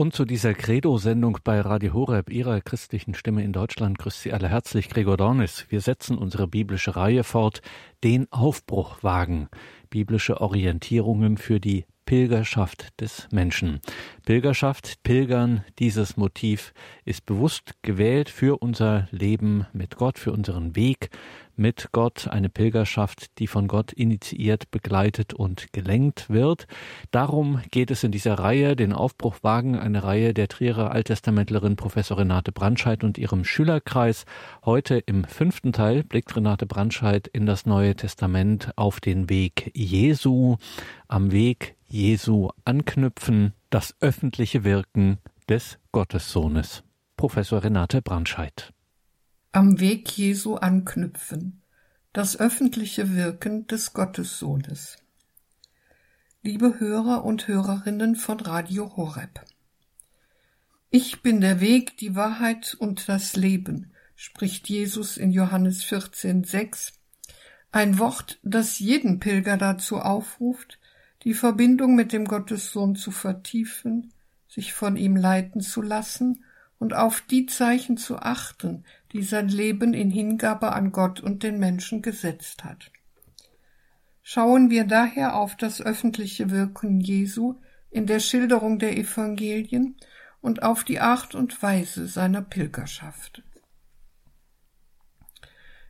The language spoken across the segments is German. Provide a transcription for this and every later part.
Und zu dieser Credo-Sendung bei Radio Horeb, Ihrer christlichen Stimme in Deutschland, grüßt Sie alle herzlich Gregor Dornis. Wir setzen unsere biblische Reihe fort, den Aufbruchwagen, biblische Orientierungen für die Pilgerschaft des Menschen. Pilgerschaft, Pilgern, dieses Motiv ist bewusst gewählt für unser Leben mit Gott, für unseren Weg mit Gott, eine Pilgerschaft, die von Gott initiiert, begleitet und gelenkt wird. Darum geht es in dieser Reihe, den Aufbruchwagen, eine Reihe der Trierer Alttestamentlerin Professor Renate Brandscheid und ihrem Schülerkreis. Heute im fünften Teil blickt Renate Brandscheid in das Neue Testament auf den Weg Jesu, am Weg Jesu anknüpfen, das öffentliche Wirken des Gottessohnes. Professor Renate Brandscheid am Weg Jesu anknüpfen. Das öffentliche Wirken des Gottessohnes. Liebe Hörer und Hörerinnen von Radio Horeb. Ich bin der Weg, die Wahrheit und das Leben, spricht Jesus in Johannes 14, 6. Ein Wort, das jeden Pilger dazu aufruft, die Verbindung mit dem Gottessohn zu vertiefen, sich von ihm leiten zu lassen und auf die Zeichen zu achten, die sein Leben in Hingabe an Gott und den Menschen gesetzt hat. Schauen wir daher auf das öffentliche Wirken Jesu in der Schilderung der Evangelien und auf die Art und Weise seiner Pilgerschaft.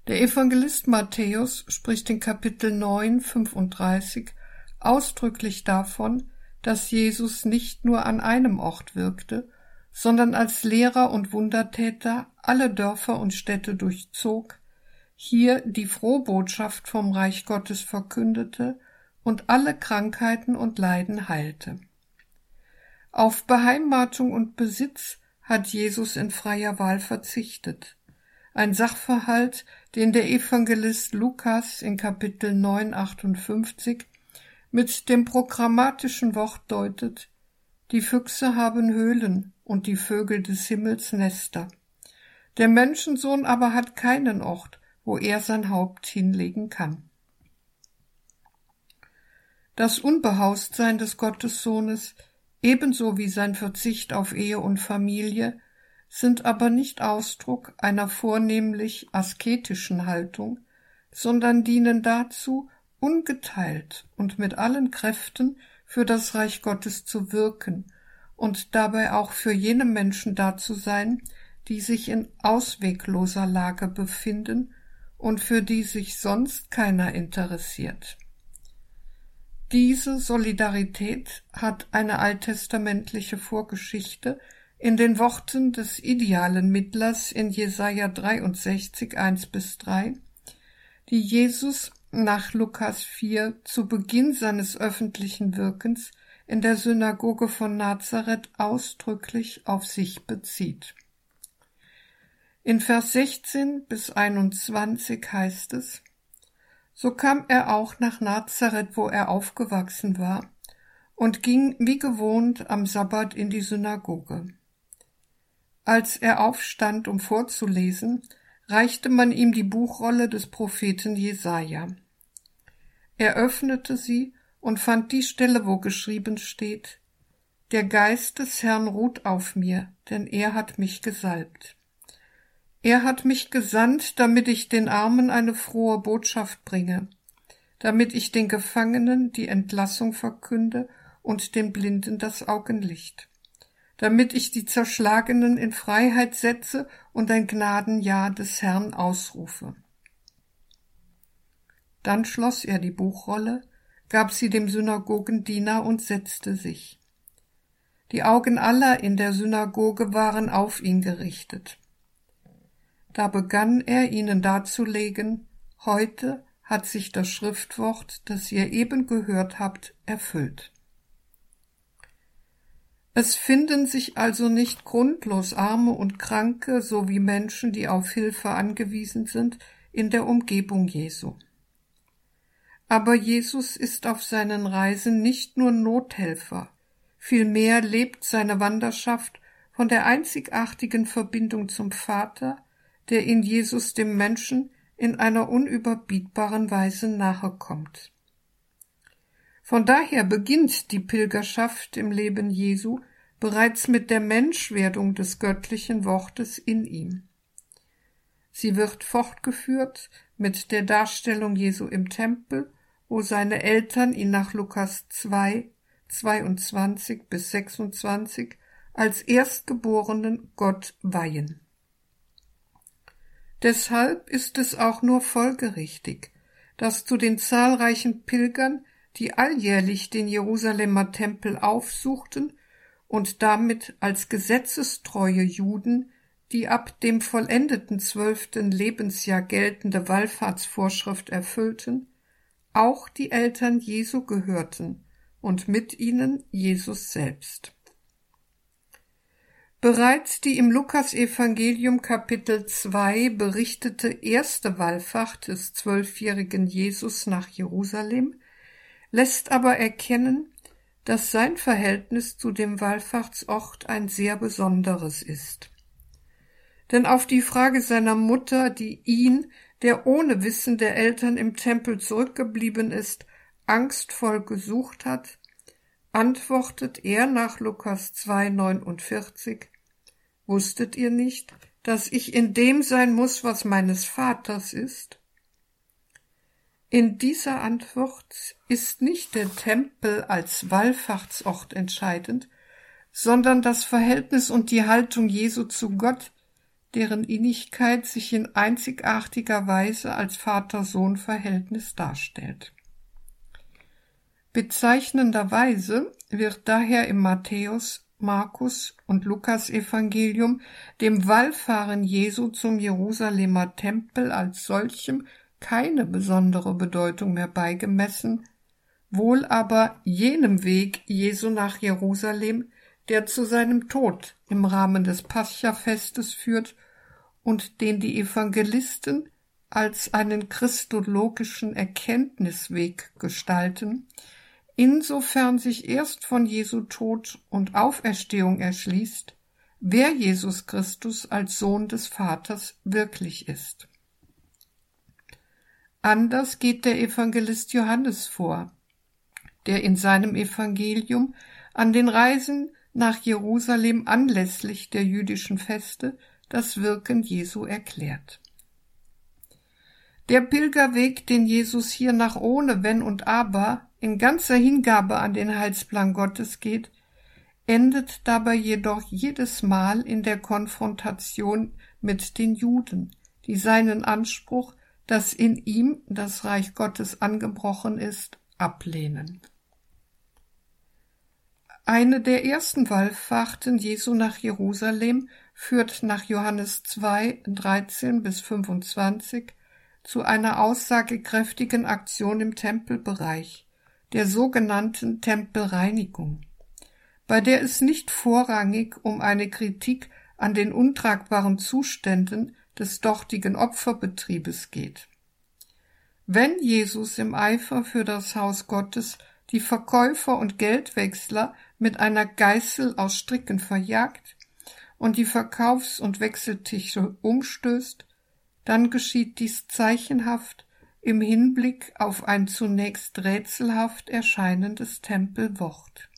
Der Evangelist Matthäus spricht in Kapitel 9, 35 ausdrücklich davon, dass Jesus nicht nur an einem Ort wirkte, sondern als Lehrer und Wundertäter alle Dörfer und Städte durchzog, hier die Frohbotschaft vom Reich Gottes verkündete und alle Krankheiten und Leiden heilte. Auf Beheimatung und Besitz hat Jesus in freier Wahl verzichtet. Ein Sachverhalt, den der Evangelist Lukas in Kapitel 9, 58 mit dem programmatischen Wort deutet, die Füchse haben Höhlen und die Vögel des Himmels Nester. Der Menschensohn aber hat keinen Ort, wo er sein Haupt hinlegen kann. Das Unbehaustsein des Gottessohnes, ebenso wie sein Verzicht auf Ehe und Familie, sind aber nicht Ausdruck einer vornehmlich asketischen Haltung, sondern dienen dazu, ungeteilt und mit allen Kräften für das Reich Gottes zu wirken und dabei auch für jene Menschen da zu sein, die sich in auswegloser Lage befinden und für die sich sonst keiner interessiert. Diese Solidarität hat eine alttestamentliche Vorgeschichte in den Worten des idealen Mittlers in Jesaja 63, 1 bis 3, die Jesus nach Lukas 4 zu Beginn seines öffentlichen Wirkens in der Synagoge von Nazareth ausdrücklich auf sich bezieht. In Vers 16 bis 21 heißt es, so kam er auch nach Nazareth, wo er aufgewachsen war, und ging wie gewohnt am Sabbat in die Synagoge. Als er aufstand, um vorzulesen, reichte man ihm die Buchrolle des Propheten Jesaja. Er öffnete sie und fand die Stelle, wo geschrieben steht, Der Geist des Herrn ruht auf mir, denn er hat mich gesalbt. Er hat mich gesandt, damit ich den Armen eine frohe Botschaft bringe, damit ich den Gefangenen die Entlassung verkünde und den Blinden das Augenlicht, damit ich die Zerschlagenen in Freiheit setze und ein Gnadenjahr des Herrn ausrufe. Dann schloss er die Buchrolle, gab sie dem Synagogendiener und setzte sich. Die Augen aller in der Synagoge waren auf ihn gerichtet. Da begann er ihnen darzulegen, heute hat sich das Schriftwort, das ihr eben gehört habt, erfüllt. Es finden sich also nicht grundlos Arme und Kranke sowie Menschen, die auf Hilfe angewiesen sind, in der Umgebung Jesu. Aber Jesus ist auf seinen Reisen nicht nur Nothelfer, vielmehr lebt seine Wanderschaft von der einzigartigen Verbindung zum Vater, der in Jesus dem Menschen in einer unüberbietbaren Weise nahe kommt. Von daher beginnt die Pilgerschaft im Leben Jesu bereits mit der Menschwerdung des göttlichen Wortes in ihm. Sie wird fortgeführt mit der Darstellung Jesu im Tempel, wo seine Eltern ihn nach Lukas 2, 22 bis 26 als Erstgeborenen Gott weihen. Deshalb ist es auch nur folgerichtig, dass zu den zahlreichen Pilgern, die alljährlich den Jerusalemer Tempel aufsuchten und damit als gesetzestreue Juden die ab dem vollendeten zwölften Lebensjahr geltende Wallfahrtsvorschrift erfüllten, auch die Eltern Jesu gehörten und mit ihnen Jesus selbst. Bereits die im Lukasevangelium Kapitel 2 berichtete erste Wallfahrt des zwölfjährigen Jesus nach Jerusalem lässt aber erkennen, dass sein Verhältnis zu dem Wallfahrtsort ein sehr besonderes ist. Denn auf die Frage seiner Mutter, die ihn, der ohne Wissen der Eltern im Tempel zurückgeblieben ist, angstvoll gesucht hat, antwortet er nach Lukas 2,49 Wusstet ihr nicht, dass ich in dem sein muss, was meines Vaters ist? In dieser Antwort ist nicht der Tempel als Wallfahrtsort entscheidend, sondern das Verhältnis und die Haltung Jesu zu Gott, deren Innigkeit sich in einzigartiger Weise als Vater-Sohn-Verhältnis darstellt. Bezeichnenderweise wird daher im Matthäus, Markus und Lukas Evangelium dem Wallfahren Jesu zum Jerusalemer Tempel als solchem keine besondere Bedeutung mehr beigemessen, wohl aber jenem Weg Jesu nach Jerusalem, der zu seinem Tod im Rahmen des Pascha-Festes führt und den die Evangelisten als einen christologischen Erkenntnisweg gestalten, insofern sich erst von Jesu Tod und Auferstehung erschließt, wer Jesus Christus als Sohn des Vaters wirklich ist. Anders geht der Evangelist Johannes vor, der in seinem Evangelium an den Reisen nach Jerusalem anlässlich der jüdischen Feste das Wirken Jesu erklärt. Der Pilgerweg, den Jesus hier nach ohne Wenn und Aber in ganzer Hingabe an den Heilsplan Gottes geht, endet dabei jedoch jedes Mal in der Konfrontation mit den Juden, die seinen Anspruch dass in ihm das Reich Gottes angebrochen ist, ablehnen. Eine der ersten Wallfahrten Jesu nach Jerusalem führt nach Johannes 2, 13 bis 25 zu einer aussagekräftigen Aktion im Tempelbereich, der sogenannten Tempelreinigung, bei der es nicht vorrangig um eine Kritik an den untragbaren Zuständen des dortigen Opferbetriebes geht. Wenn Jesus im Eifer für das Haus Gottes die Verkäufer und Geldwechsler mit einer Geißel aus Stricken verjagt und die Verkaufs- und Wechseltische umstößt, dann geschieht dies zeichenhaft im Hinblick auf ein zunächst rätselhaft erscheinendes Tempelwort.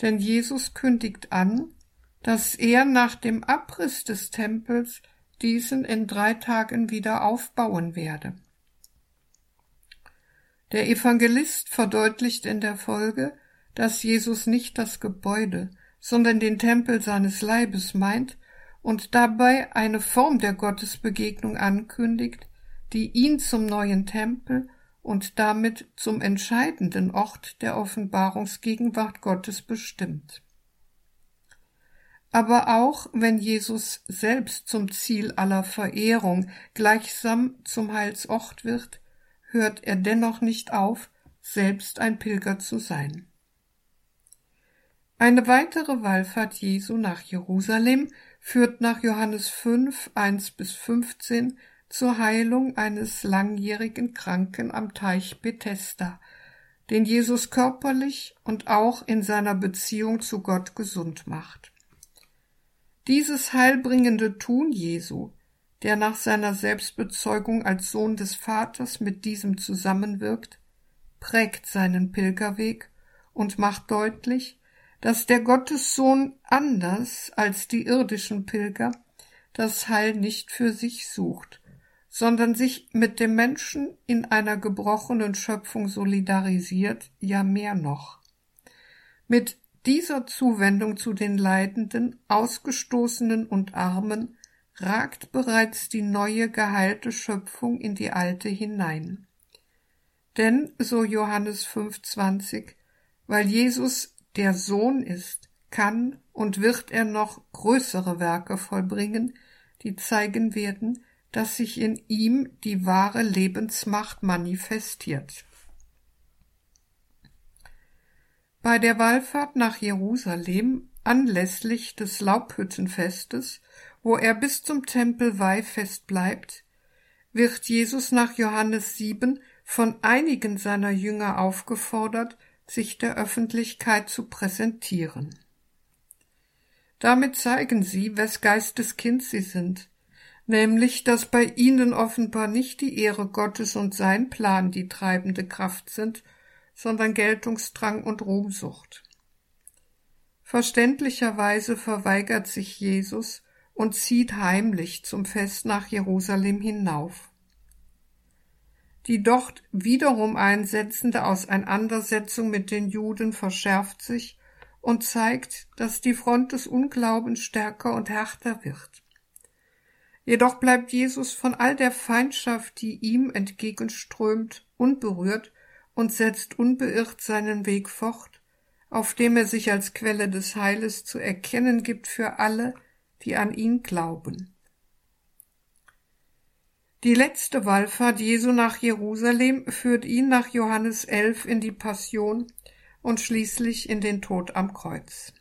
Denn Jesus kündigt an, dass er nach dem Abriss des Tempels diesen in drei Tagen wieder aufbauen werde. Der Evangelist verdeutlicht in der Folge, dass Jesus nicht das Gebäude, sondern den Tempel seines Leibes meint und dabei eine Form der Gottesbegegnung ankündigt, die ihn zum neuen Tempel und damit zum entscheidenden Ort der Offenbarungsgegenwart Gottes bestimmt. Aber auch wenn Jesus selbst zum Ziel aller Verehrung gleichsam zum Heilsort wird, hört er dennoch nicht auf, selbst ein Pilger zu sein. Eine weitere Wallfahrt Jesu nach Jerusalem führt nach Johannes 5, 1 bis 15 zur Heilung eines langjährigen Kranken am Teich Bethesda, den Jesus körperlich und auch in seiner Beziehung zu Gott gesund macht. Dieses heilbringende Tun Jesu, der nach seiner Selbstbezeugung als Sohn des Vaters mit diesem zusammenwirkt, prägt seinen Pilgerweg und macht deutlich, dass der Gottessohn anders als die irdischen Pilger das Heil nicht für sich sucht, sondern sich mit dem Menschen in einer gebrochenen Schöpfung solidarisiert, ja mehr noch. Mit dieser Zuwendung zu den Leidenden, Ausgestoßenen und Armen ragt bereits die neue geheilte Schöpfung in die alte hinein. Denn, so Johannes 5,20, weil Jesus der Sohn ist, kann und wird er noch größere Werke vollbringen, die zeigen werden, dass sich in ihm die wahre Lebensmacht manifestiert. Bei der Wallfahrt nach Jerusalem anlässlich des Laubhüttenfestes, wo er bis zum Tempel Weihfest bleibt, wird Jesus nach Johannes 7 von einigen seiner Jünger aufgefordert, sich der Öffentlichkeit zu präsentieren. Damit zeigen sie, wes Geistes Kind sie sind, nämlich, dass bei ihnen offenbar nicht die Ehre Gottes und sein Plan die treibende Kraft sind, sondern Geltungsdrang und Ruhmsucht. Verständlicherweise verweigert sich Jesus und zieht heimlich zum Fest nach Jerusalem hinauf. Die dort wiederum einsetzende Auseinandersetzung mit den Juden verschärft sich und zeigt, dass die Front des Unglaubens stärker und härter wird. Jedoch bleibt Jesus von all der Feindschaft, die ihm entgegenströmt, unberührt und setzt unbeirrt seinen Weg fort, auf dem er sich als Quelle des Heiles zu erkennen gibt für alle, die an ihn glauben. Die letzte Wallfahrt Jesu nach Jerusalem führt ihn nach Johannes 11 in die Passion und schließlich in den Tod am Kreuz.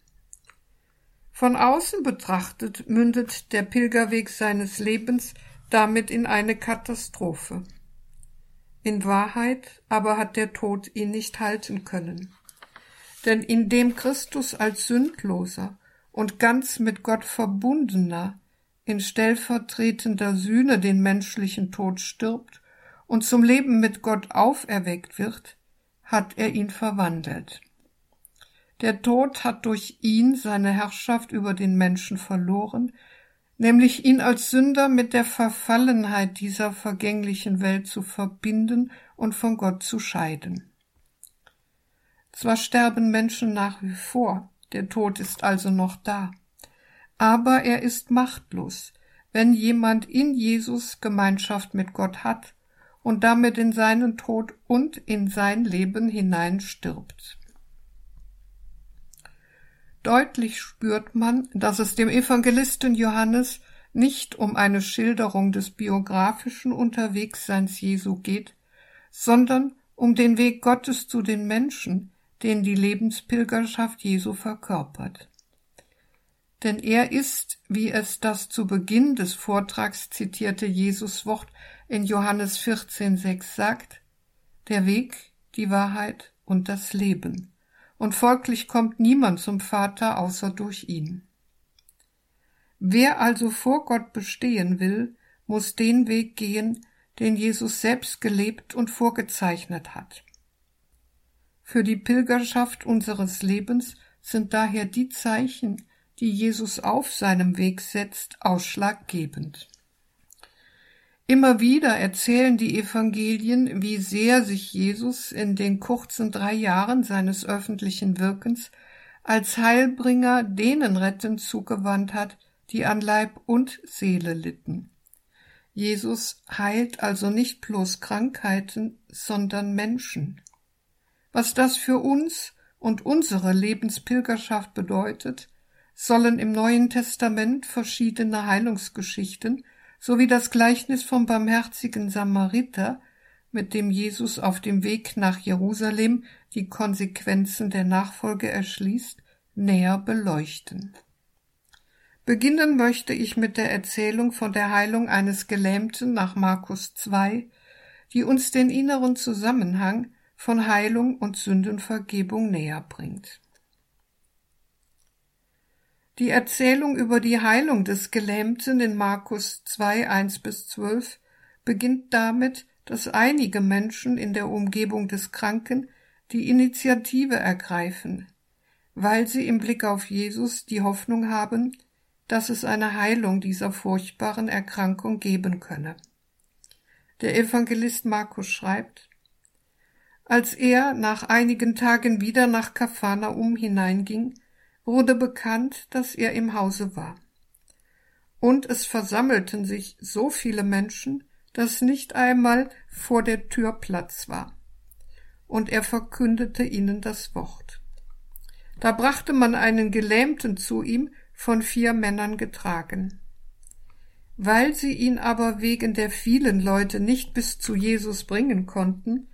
Von außen betrachtet mündet der Pilgerweg seines Lebens damit in eine Katastrophe. In Wahrheit aber hat der Tod ihn nicht halten können. Denn indem Christus als sündloser und ganz mit Gott verbundener in stellvertretender Sühne den menschlichen Tod stirbt und zum Leben mit Gott auferweckt wird, hat er ihn verwandelt. Der Tod hat durch ihn seine Herrschaft über den Menschen verloren, nämlich ihn als Sünder mit der Verfallenheit dieser vergänglichen Welt zu verbinden und von Gott zu scheiden. Zwar sterben Menschen nach wie vor, der Tod ist also noch da, aber er ist machtlos, wenn jemand in Jesus Gemeinschaft mit Gott hat und damit in seinen Tod und in sein Leben hinein stirbt. Deutlich spürt man, dass es dem Evangelisten Johannes nicht um eine Schilderung des biografischen Unterwegsseins Jesu geht, sondern um den Weg Gottes zu den Menschen, den die Lebenspilgerschaft Jesu verkörpert. Denn er ist, wie es das zu Beginn des Vortrags zitierte Jesuswort in Johannes 14,6 sagt, der Weg, die Wahrheit und das Leben, und folglich kommt niemand zum Vater außer durch ihn. Wer also vor Gott bestehen will, muss den Weg gehen, den Jesus selbst gelebt und vorgezeichnet hat. Für die Pilgerschaft unseres Lebens sind daher die Zeichen, die Jesus auf seinem Weg setzt, ausschlaggebend. Immer wieder erzählen die Evangelien, wie sehr sich Jesus in den kurzen drei Jahren seines öffentlichen Wirkens als Heilbringer denen rettend zugewandt hat, die an Leib und Seele litten. Jesus heilt also nicht bloß Krankheiten, sondern Menschen. Was das für uns und unsere Lebenspilgerschaft bedeutet, sollen im Neuen Testament verschiedene Heilungsgeschichten sowie das Gleichnis vom barmherzigen Samariter, mit dem Jesus auf dem Weg nach Jerusalem die Konsequenzen der Nachfolge erschließt, näher beleuchten. Beginnen möchte ich mit der Erzählung von der Heilung eines Gelähmten nach Markus 2, die uns den inneren Zusammenhang von Heilung und Sündenvergebung näher bringt. Die Erzählung über die Heilung des Gelähmten in Markus 2, 1 bis 12 beginnt damit, dass einige Menschen in der Umgebung des Kranken die Initiative ergreifen. weil sie im Blick auf Jesus die Hoffnung haben, dass es eine Heilung dieser furchtbaren Erkrankung geben könne. Der Evangelist Markus schreibt, als er nach einigen Tagen wieder nach Kapharnaum hineinging, wurde bekannt, dass er im Hause war. Und es versammelten sich so viele Menschen, dass nicht einmal vor der Tür Platz war. Und er verkündete ihnen das Wort. Da brachte man einen Gelähmten zu ihm, von vier Männern getragen. Weil sie ihn aber wegen der vielen Leute nicht bis zu Jesus bringen konnten,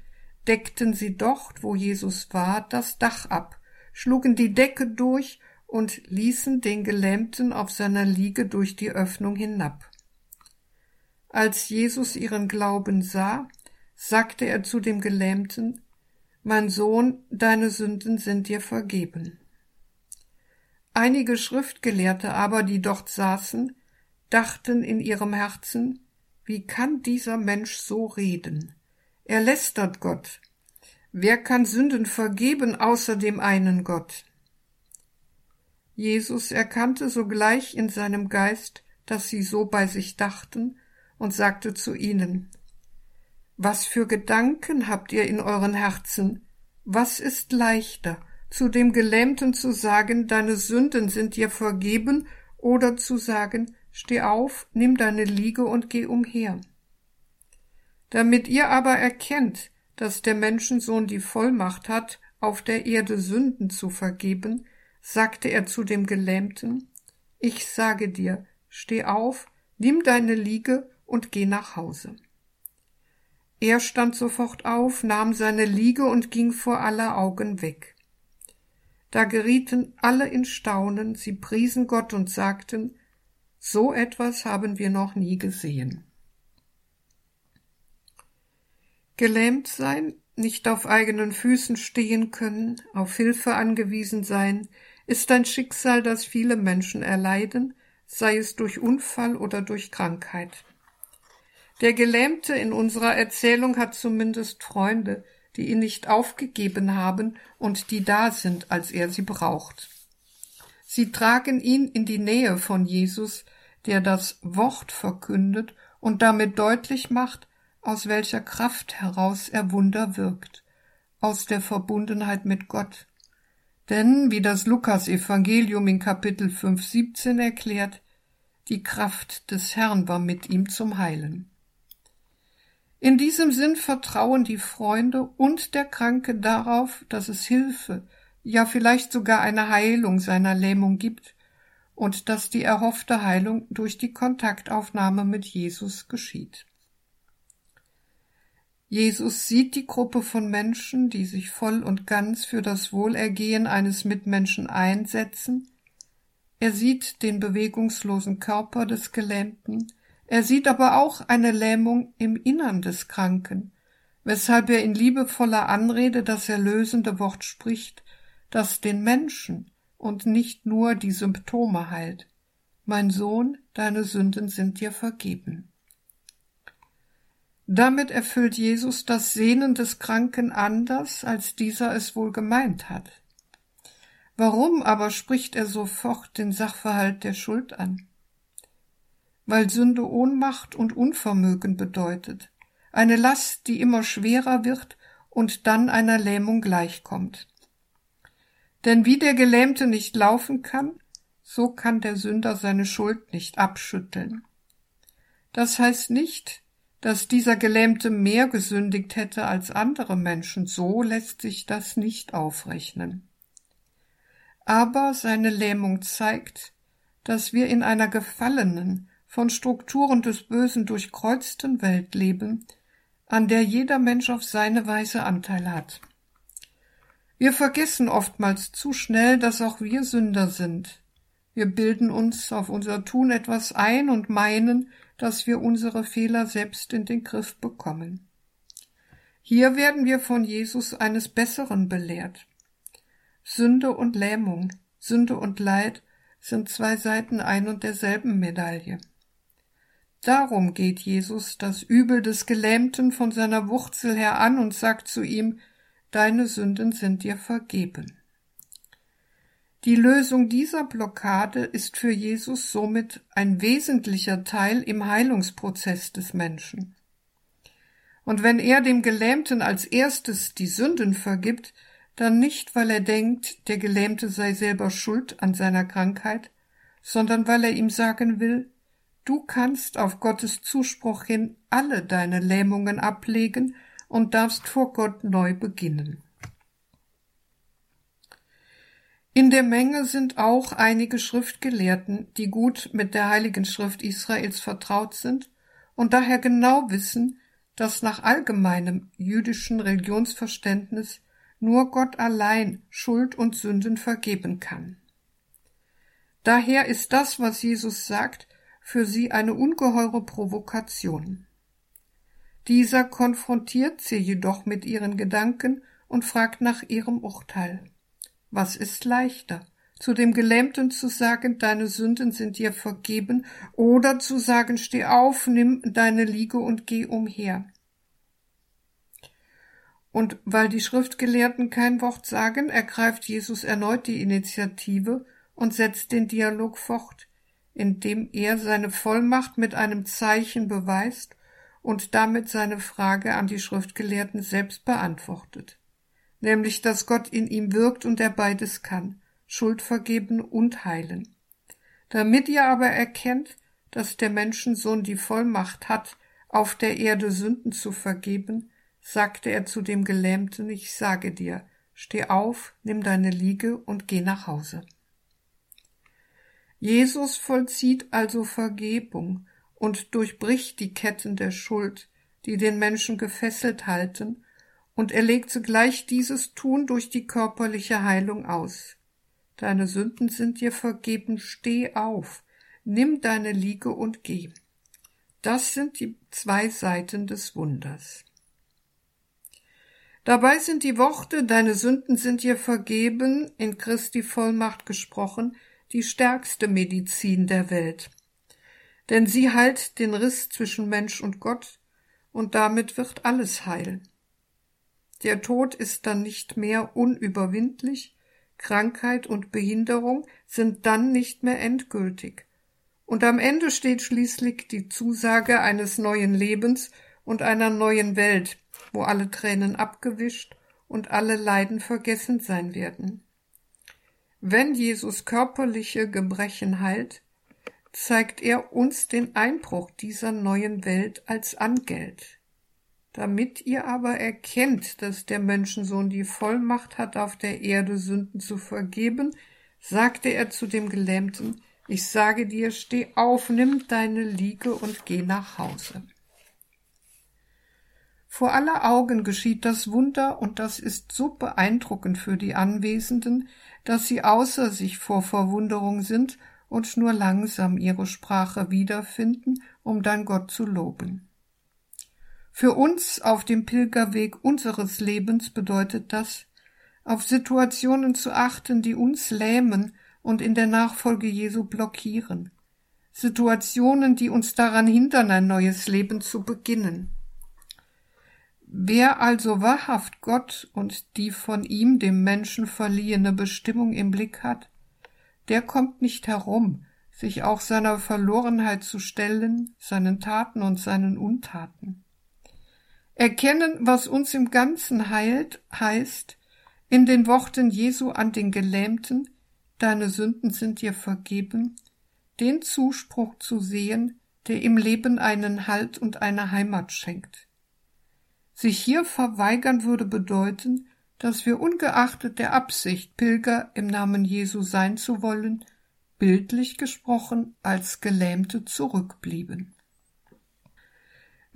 deckten sie dort, wo Jesus war, das Dach ab, schlugen die Decke durch und ließen den Gelähmten auf seiner Liege durch die Öffnung hinab. Als Jesus ihren Glauben sah, sagte er zu dem Gelähmten, Mein Sohn, deine Sünden sind dir vergeben. Einige Schriftgelehrte aber, die dort saßen, dachten in ihrem Herzen, wie kann dieser Mensch so reden? Er lästert Gott. Wer kann Sünden vergeben außer dem einen Gott? Jesus erkannte sogleich in seinem Geist, dass sie so bei sich dachten, und sagte zu ihnen Was für Gedanken habt ihr in euren Herzen? Was ist leichter, zu dem Gelähmten zu sagen, deine Sünden sind dir vergeben, oder zu sagen, steh auf, nimm deine Liege und geh umher. Damit ihr aber erkennt, dass der Menschensohn die Vollmacht hat, auf der Erde Sünden zu vergeben, sagte er zu dem Gelähmten, ich sage dir, steh auf, nimm deine Liege und geh nach Hause. Er stand sofort auf, nahm seine Liege und ging vor aller Augen weg. Da gerieten alle in Staunen, sie priesen Gott und sagten, so etwas haben wir noch nie gesehen. Gelähmt sein, nicht auf eigenen Füßen stehen können, auf Hilfe angewiesen sein, ist ein Schicksal, das viele Menschen erleiden, sei es durch Unfall oder durch Krankheit. Der Gelähmte in unserer Erzählung hat zumindest Freunde, die ihn nicht aufgegeben haben und die da sind, als er sie braucht. Sie tragen ihn in die Nähe von Jesus, der das Wort verkündet und damit deutlich macht, aus welcher Kraft heraus er Wunder wirkt, aus der Verbundenheit mit Gott. Denn, wie das Lukas-Evangelium in Kapitel 5, 17 erklärt, die Kraft des Herrn war mit ihm zum Heilen. In diesem Sinn vertrauen die Freunde und der Kranke darauf, dass es Hilfe, ja vielleicht sogar eine Heilung seiner Lähmung gibt und dass die erhoffte Heilung durch die Kontaktaufnahme mit Jesus geschieht. Jesus sieht die Gruppe von Menschen, die sich voll und ganz für das Wohlergehen eines Mitmenschen einsetzen. Er sieht den bewegungslosen Körper des Gelähmten, er sieht aber auch eine Lähmung im Innern des Kranken, weshalb er in liebevoller Anrede das erlösende Wort spricht, das den Menschen und nicht nur die Symptome heilt. Mein Sohn, deine Sünden sind dir vergeben. Damit erfüllt Jesus das Sehnen des Kranken anders, als dieser es wohl gemeint hat. Warum aber spricht er sofort den Sachverhalt der Schuld an? weil Sünde Ohnmacht und Unvermögen bedeutet, eine Last, die immer schwerer wird und dann einer Lähmung gleichkommt. Denn wie der Gelähmte nicht laufen kann, so kann der Sünder seine Schuld nicht abschütteln. Das heißt nicht, dass dieser Gelähmte mehr gesündigt hätte als andere Menschen, so lässt sich das nicht aufrechnen. Aber seine Lähmung zeigt, dass wir in einer gefallenen, von Strukturen des Bösen durchkreuzten Welt leben, an der jeder Mensch auf seine Weise Anteil hat. Wir vergessen oftmals zu schnell, dass auch wir Sünder sind. Wir bilden uns auf unser Tun etwas ein und meinen, dass wir unsere Fehler selbst in den Griff bekommen. Hier werden wir von Jesus eines Besseren belehrt. Sünde und Lähmung, Sünde und Leid sind zwei Seiten ein und derselben Medaille. Darum geht Jesus das Übel des Gelähmten von seiner Wurzel her an und sagt zu ihm, Deine Sünden sind dir vergeben. Die Lösung dieser Blockade ist für Jesus somit ein wesentlicher Teil im Heilungsprozess des Menschen. Und wenn er dem Gelähmten als erstes die Sünden vergibt, dann nicht, weil er denkt, der Gelähmte sei selber schuld an seiner Krankheit, sondern weil er ihm sagen will, du kannst auf Gottes Zuspruch hin alle deine Lähmungen ablegen und darfst vor Gott neu beginnen. In der Menge sind auch einige Schriftgelehrten, die gut mit der Heiligen Schrift Israels vertraut sind und daher genau wissen, dass nach allgemeinem jüdischen Religionsverständnis nur Gott allein Schuld und Sünden vergeben kann. Daher ist das, was Jesus sagt, für sie eine ungeheure Provokation. Dieser konfrontiert sie jedoch mit ihren Gedanken und fragt nach ihrem Urteil. Was ist leichter? Zu dem Gelähmten zu sagen, deine Sünden sind dir vergeben, oder zu sagen, steh auf, nimm deine Liege und geh umher. Und weil die Schriftgelehrten kein Wort sagen, ergreift Jesus erneut die Initiative und setzt den Dialog fort, indem er seine Vollmacht mit einem Zeichen beweist und damit seine Frage an die Schriftgelehrten selbst beantwortet nämlich dass Gott in ihm wirkt und er beides kann, Schuld vergeben und heilen. Damit ihr aber erkennt, dass der Menschensohn die Vollmacht hat, auf der Erde Sünden zu vergeben, sagte er zu dem Gelähmten, ich sage dir, steh auf, nimm deine Liege und geh nach Hause. Jesus vollzieht also Vergebung und durchbricht die Ketten der Schuld, die den Menschen gefesselt halten und er legt zugleich dieses Tun durch die körperliche Heilung aus. Deine Sünden sind dir vergeben, steh auf, nimm deine Liege und geh. Das sind die zwei Seiten des Wunders. Dabei sind die Worte, deine Sünden sind dir vergeben, in Christi Vollmacht gesprochen, die stärkste Medizin der Welt. Denn sie heilt den Riss zwischen Mensch und Gott, und damit wird alles heil. Der Tod ist dann nicht mehr unüberwindlich, Krankheit und Behinderung sind dann nicht mehr endgültig. Und am Ende steht schließlich die Zusage eines neuen Lebens und einer neuen Welt, wo alle Tränen abgewischt und alle Leiden vergessen sein werden. Wenn Jesus körperliche Gebrechen heilt, zeigt er uns den Einbruch dieser neuen Welt als Angeld. Damit ihr aber erkennt, dass der Menschensohn die Vollmacht hat, auf der Erde Sünden zu vergeben, sagte er zu dem Gelähmten, ich sage dir, steh auf, nimm deine Liege und geh nach Hause. Vor aller Augen geschieht das Wunder, und das ist so beeindruckend für die Anwesenden, dass sie außer sich vor Verwunderung sind und nur langsam ihre Sprache wiederfinden, um dann Gott zu loben. Für uns auf dem Pilgerweg unseres Lebens bedeutet das, auf Situationen zu achten, die uns lähmen und in der Nachfolge Jesu blockieren. Situationen, die uns daran hindern, ein neues Leben zu beginnen. Wer also wahrhaft Gott und die von ihm dem Menschen verliehene Bestimmung im Blick hat, der kommt nicht herum, sich auch seiner Verlorenheit zu stellen, seinen Taten und seinen Untaten. Erkennen, was uns im Ganzen heilt, heißt, in den Worten Jesu an den Gelähmten, deine Sünden sind dir vergeben, den Zuspruch zu sehen, der im Leben einen Halt und eine Heimat schenkt. Sich hier verweigern würde bedeuten, dass wir ungeachtet der Absicht, Pilger im Namen Jesu sein zu wollen, bildlich gesprochen als Gelähmte zurückblieben.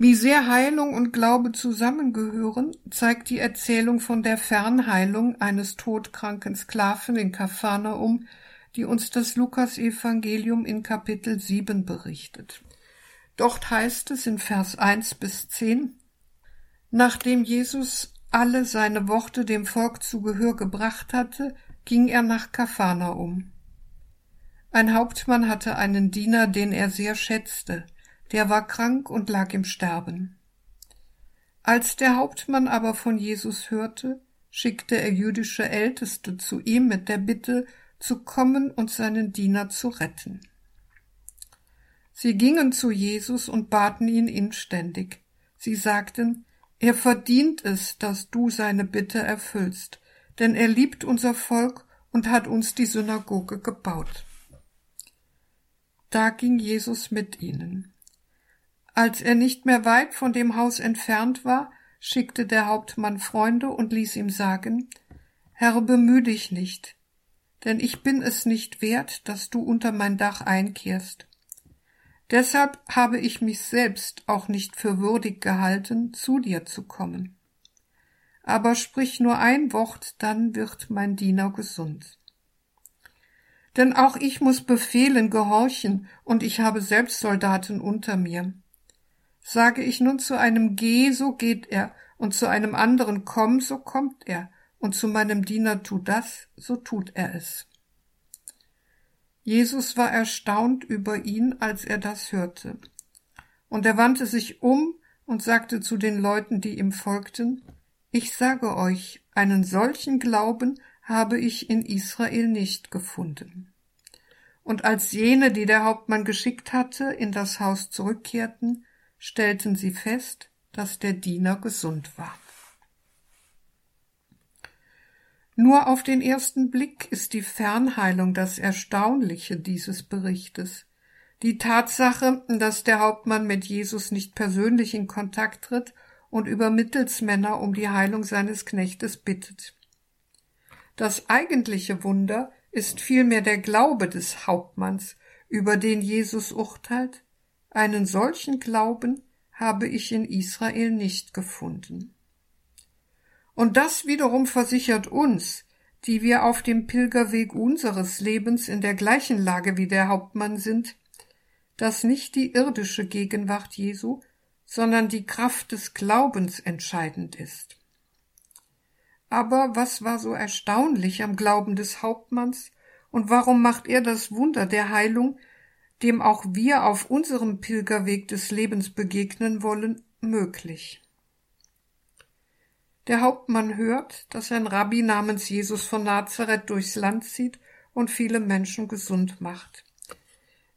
Wie sehr Heilung und Glaube zusammengehören, zeigt die Erzählung von der Fernheilung eines todkranken Sklaven in Kapharnaum, die uns das Lukas-Evangelium in Kapitel 7 berichtet. Dort heißt es in Vers 1 bis 10, Nachdem Jesus alle seine Worte dem Volk zu Gehör gebracht hatte, ging er nach Kapharnaum. Ein Hauptmann hatte einen Diener, den er sehr schätzte, der war krank und lag im Sterben. Als der Hauptmann aber von Jesus hörte, schickte er jüdische Älteste zu ihm mit der Bitte, zu kommen und seinen Diener zu retten. Sie gingen zu Jesus und baten ihn inständig. Sie sagten, er verdient es, dass du seine Bitte erfüllst, denn er liebt unser Volk und hat uns die Synagoge gebaut. Da ging Jesus mit ihnen. Als er nicht mehr weit von dem Haus entfernt war, schickte der Hauptmann Freunde und ließ ihm sagen, Herr, bemüh dich nicht, denn ich bin es nicht wert, dass du unter mein Dach einkehrst. Deshalb habe ich mich selbst auch nicht für würdig gehalten, zu dir zu kommen. Aber sprich nur ein Wort, dann wird mein Diener gesund. Denn auch ich muss Befehlen gehorchen, und ich habe selbst Soldaten unter mir. Sage ich nun zu einem Geh, so geht er, und zu einem anderen Komm, so kommt er, und zu meinem Diener tu das, so tut er es. Jesus war erstaunt über ihn, als er das hörte. Und er wandte sich um und sagte zu den Leuten, die ihm folgten, Ich sage euch, einen solchen Glauben habe ich in Israel nicht gefunden. Und als jene, die der Hauptmann geschickt hatte, in das Haus zurückkehrten, stellten sie fest, dass der Diener gesund war. Nur auf den ersten Blick ist die Fernheilung das Erstaunliche dieses Berichtes. Die Tatsache, dass der Hauptmann mit Jesus nicht persönlich in Kontakt tritt und über Mittelsmänner um die Heilung seines Knechtes bittet. Das eigentliche Wunder ist vielmehr der Glaube des Hauptmanns, über den Jesus urteilt. Einen solchen Glauben habe ich in Israel nicht gefunden. Und das wiederum versichert uns, die wir auf dem Pilgerweg unseres Lebens in der gleichen Lage wie der Hauptmann sind, dass nicht die irdische Gegenwart Jesu, sondern die Kraft des Glaubens entscheidend ist. Aber was war so erstaunlich am Glauben des Hauptmanns und warum macht er das Wunder der Heilung, dem auch wir auf unserem Pilgerweg des Lebens begegnen wollen, möglich? Der Hauptmann hört, dass ein Rabbi namens Jesus von Nazareth durchs Land zieht und viele Menschen gesund macht.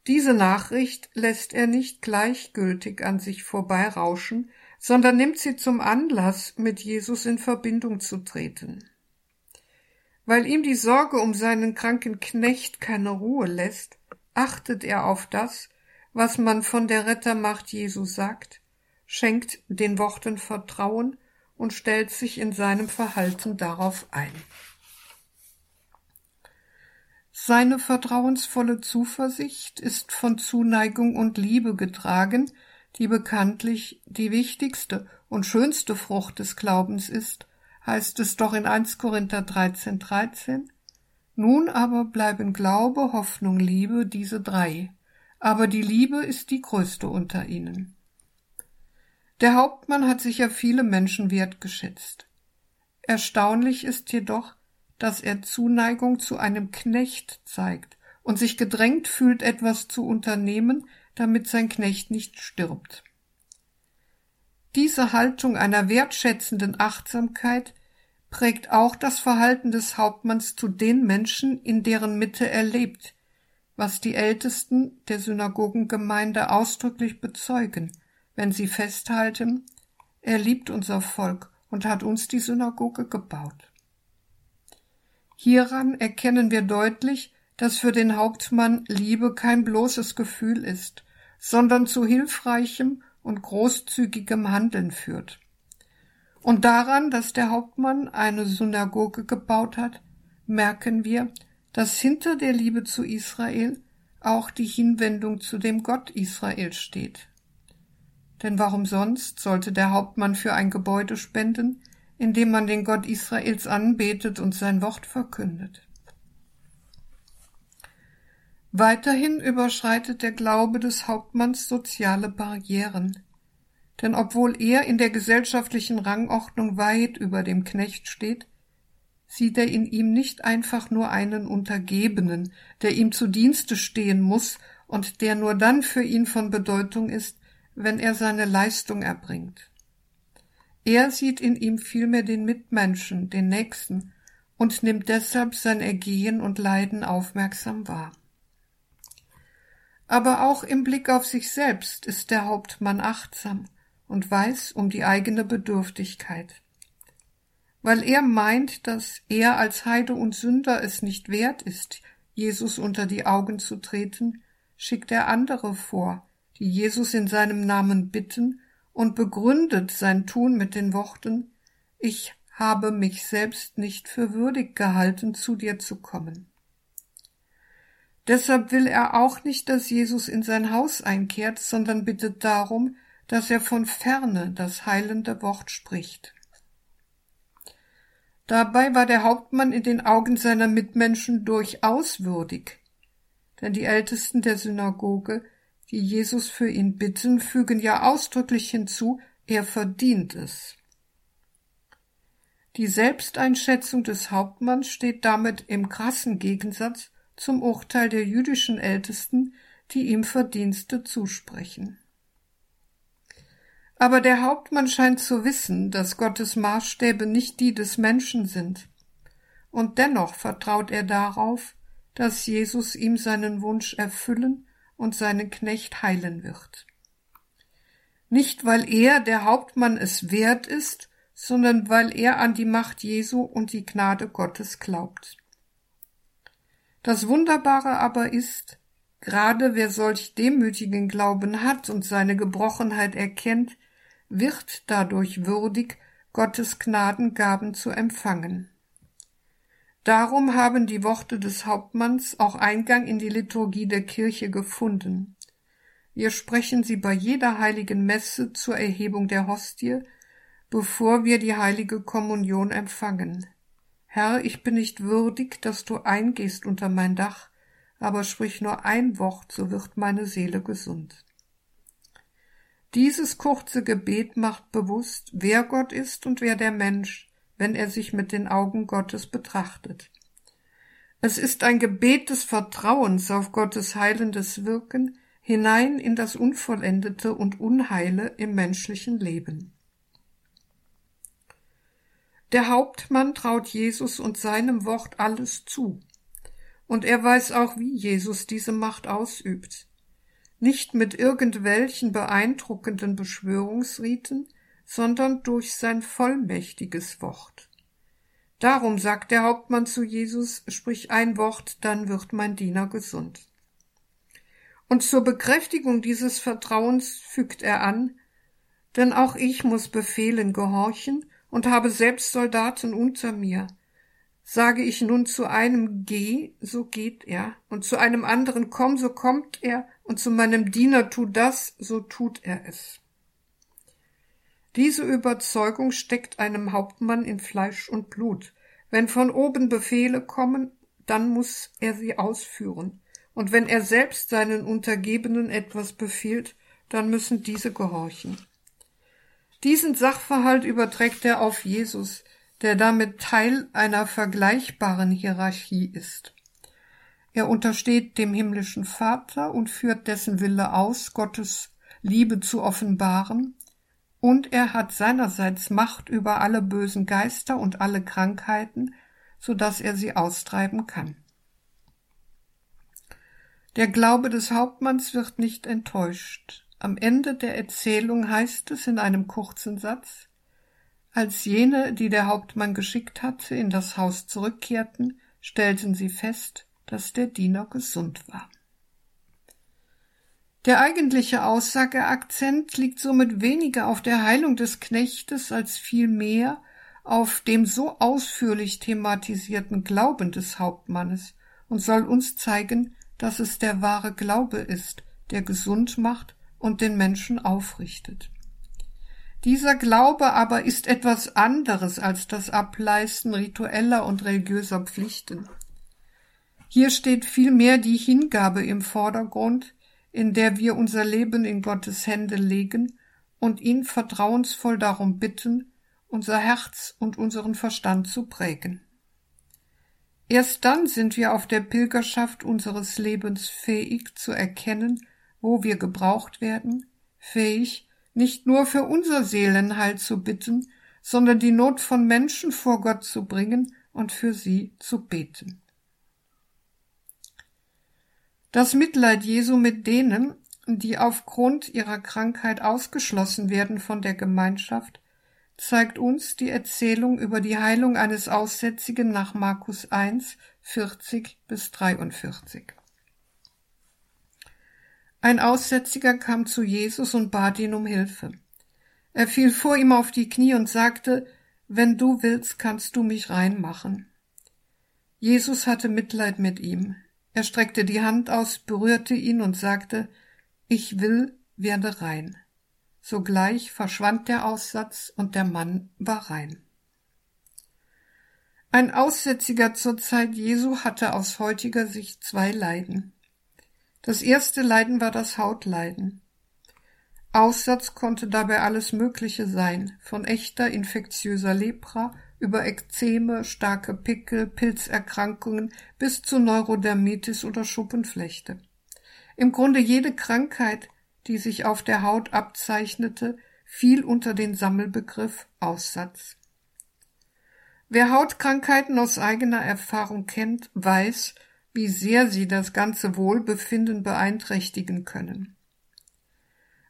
Diese Nachricht lässt er nicht gleichgültig an sich vorbeirauschen, sondern nimmt sie zum Anlass, mit Jesus in Verbindung zu treten. Weil ihm die Sorge um seinen kranken Knecht keine Ruhe lässt, achtet er auf das, was man von der Rettermacht Jesu sagt, schenkt den Worten Vertrauen und stellt sich in seinem Verhalten darauf ein. Seine vertrauensvolle Zuversicht ist von Zuneigung und Liebe getragen, die bekanntlich die wichtigste und schönste Frucht des Glaubens ist, heißt es doch in 1 Korinther 13, 13. Nun aber bleiben Glaube, Hoffnung, Liebe, diese drei. Aber die Liebe ist die größte unter ihnen. Der Hauptmann hat sicher viele Menschen wertgeschätzt. Erstaunlich ist jedoch, dass er Zuneigung zu einem Knecht zeigt und sich gedrängt fühlt, etwas zu unternehmen, damit sein Knecht nicht stirbt. Diese Haltung einer wertschätzenden Achtsamkeit prägt auch das Verhalten des Hauptmanns zu den Menschen, in deren Mitte er lebt, was die Ältesten der Synagogengemeinde ausdrücklich bezeugen wenn sie festhalten, er liebt unser Volk und hat uns die Synagoge gebaut. Hieran erkennen wir deutlich, dass für den Hauptmann Liebe kein bloßes Gefühl ist, sondern zu hilfreichem und großzügigem Handeln führt. Und daran, dass der Hauptmann eine Synagoge gebaut hat, merken wir, dass hinter der Liebe zu Israel auch die Hinwendung zu dem Gott Israel steht. Denn warum sonst sollte der Hauptmann für ein Gebäude spenden, in dem man den Gott Israels anbetet und sein Wort verkündet? Weiterhin überschreitet der Glaube des Hauptmanns soziale Barrieren. Denn obwohl er in der gesellschaftlichen Rangordnung weit über dem Knecht steht, sieht er in ihm nicht einfach nur einen Untergebenen, der ihm zu Dienste stehen muss und der nur dann für ihn von Bedeutung ist, wenn er seine Leistung erbringt. Er sieht in ihm vielmehr den Mitmenschen, den Nächsten, und nimmt deshalb sein Ergehen und Leiden aufmerksam wahr. Aber auch im Blick auf sich selbst ist der Hauptmann achtsam und weiß um die eigene Bedürftigkeit. Weil er meint, dass er als Heide und Sünder es nicht wert ist, Jesus unter die Augen zu treten, schickt er andere vor, die Jesus in seinem Namen bitten und begründet sein Tun mit den Worten Ich habe mich selbst nicht für würdig gehalten, zu dir zu kommen. Deshalb will er auch nicht, dass Jesus in sein Haus einkehrt, sondern bittet darum, dass er von ferne das heilende Wort spricht. Dabei war der Hauptmann in den Augen seiner Mitmenschen durchaus würdig, denn die Ältesten der Synagoge, die Jesus für ihn bitten, fügen ja ausdrücklich hinzu, er verdient es. Die Selbsteinschätzung des Hauptmanns steht damit im krassen Gegensatz zum Urteil der jüdischen Ältesten, die ihm Verdienste zusprechen. Aber der Hauptmann scheint zu wissen, dass Gottes Maßstäbe nicht die des Menschen sind. Und dennoch vertraut er darauf, dass Jesus ihm seinen Wunsch erfüllen und seinen Knecht heilen wird. Nicht weil er, der Hauptmann, es wert ist, sondern weil er an die Macht Jesu und die Gnade Gottes glaubt. Das Wunderbare aber ist, gerade wer solch demütigen Glauben hat und seine Gebrochenheit erkennt, wird dadurch würdig, Gottes Gnadengaben zu empfangen. Darum haben die Worte des Hauptmanns auch Eingang in die Liturgie der Kirche gefunden. Wir sprechen sie bei jeder heiligen Messe zur Erhebung der Hostie, bevor wir die heilige Kommunion empfangen. Herr, ich bin nicht würdig, dass du eingehst unter mein Dach, aber sprich nur ein Wort, so wird meine Seele gesund. Dieses kurze Gebet macht bewusst, wer Gott ist und wer der Mensch, wenn er sich mit den Augen Gottes betrachtet. Es ist ein Gebet des Vertrauens auf Gottes heilendes Wirken hinein in das Unvollendete und Unheile im menschlichen Leben. Der Hauptmann traut Jesus und seinem Wort alles zu. Und er weiß auch, wie Jesus diese Macht ausübt. Nicht mit irgendwelchen beeindruckenden Beschwörungsriten, sondern durch sein vollmächtiges Wort. Darum sagt der Hauptmann zu Jesus, sprich ein Wort, dann wird mein Diener gesund. Und zur Bekräftigung dieses Vertrauens fügt er an, denn auch ich muss Befehlen gehorchen und habe selbst Soldaten unter mir. Sage ich nun zu einem Geh, so geht er, und zu einem anderen Komm, so kommt er, und zu meinem Diener tu das, so tut er es. Diese Überzeugung steckt einem Hauptmann in Fleisch und Blut. Wenn von oben Befehle kommen, dann muss er sie ausführen. Und wenn er selbst seinen Untergebenen etwas befiehlt, dann müssen diese gehorchen. Diesen Sachverhalt überträgt er auf Jesus, der damit Teil einer vergleichbaren Hierarchie ist. Er untersteht dem himmlischen Vater und führt dessen Wille aus, Gottes Liebe zu offenbaren, und er hat seinerseits Macht über alle bösen Geister und alle Krankheiten, so dass er sie austreiben kann. Der Glaube des Hauptmanns wird nicht enttäuscht. Am Ende der Erzählung heißt es in einem kurzen Satz Als jene, die der Hauptmann geschickt hatte, in das Haus zurückkehrten, stellten sie fest, dass der Diener gesund war. Der eigentliche Aussageakzent liegt somit weniger auf der Heilung des Knechtes als vielmehr auf dem so ausführlich thematisierten Glauben des Hauptmannes und soll uns zeigen, dass es der wahre Glaube ist, der gesund macht und den Menschen aufrichtet. Dieser Glaube aber ist etwas anderes als das Ableisten ritueller und religiöser Pflichten. Hier steht vielmehr die Hingabe im Vordergrund, in der wir unser Leben in Gottes Hände legen und ihn vertrauensvoll darum bitten, unser Herz und unseren Verstand zu prägen. Erst dann sind wir auf der Pilgerschaft unseres Lebens fähig zu erkennen, wo wir gebraucht werden, fähig, nicht nur für unser Seelenheil zu bitten, sondern die Not von Menschen vor Gott zu bringen und für sie zu beten. Das Mitleid Jesu mit denen, die aufgrund ihrer Krankheit ausgeschlossen werden von der Gemeinschaft, zeigt uns die Erzählung über die Heilung eines Aussätzigen nach Markus 1, 40 bis 43. Ein Aussätziger kam zu Jesus und bat ihn um Hilfe. Er fiel vor ihm auf die Knie und sagte, Wenn du willst, kannst du mich reinmachen. Jesus hatte Mitleid mit ihm. Er streckte die Hand aus, berührte ihn und sagte, Ich will, werde rein. Sogleich verschwand der Aussatz und der Mann war rein. Ein Aussätziger zur Zeit Jesu hatte aus heutiger Sicht zwei Leiden. Das erste Leiden war das Hautleiden. Aussatz konnte dabei alles Mögliche sein, von echter infektiöser Lepra über Ekzeme, starke Pickel, Pilzerkrankungen bis zu Neurodermitis oder Schuppenflechte. Im Grunde jede Krankheit, die sich auf der Haut abzeichnete, fiel unter den Sammelbegriff Aussatz. Wer Hautkrankheiten aus eigener Erfahrung kennt, weiß, wie sehr sie das ganze Wohlbefinden beeinträchtigen können.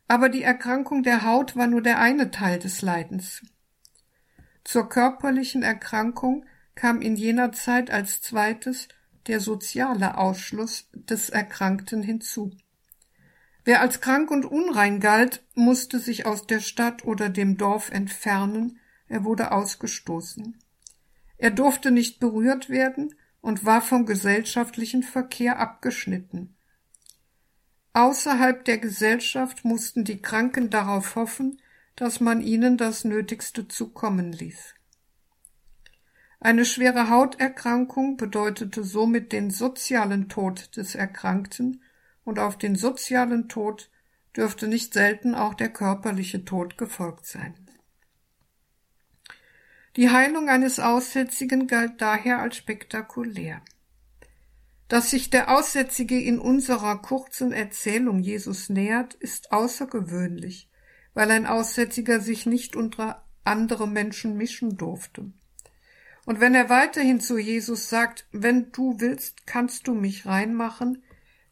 Aber die Erkrankung der Haut war nur der eine Teil des Leidens. Zur körperlichen Erkrankung kam in jener Zeit als zweites der soziale Ausschluss des Erkrankten hinzu. Wer als krank und unrein galt, musste sich aus der Stadt oder dem Dorf entfernen, er wurde ausgestoßen. Er durfte nicht berührt werden und war vom gesellschaftlichen Verkehr abgeschnitten. Außerhalb der Gesellschaft mussten die Kranken darauf hoffen, dass man ihnen das Nötigste zukommen ließ. Eine schwere Hauterkrankung bedeutete somit den sozialen Tod des Erkrankten, und auf den sozialen Tod dürfte nicht selten auch der körperliche Tod gefolgt sein. Die Heilung eines Aussätzigen galt daher als spektakulär. Dass sich der Aussätzige in unserer kurzen Erzählung Jesus nähert, ist außergewöhnlich, weil ein Aussätziger sich nicht unter andere Menschen mischen durfte. Und wenn er weiterhin zu Jesus sagt, wenn du willst, kannst du mich reinmachen,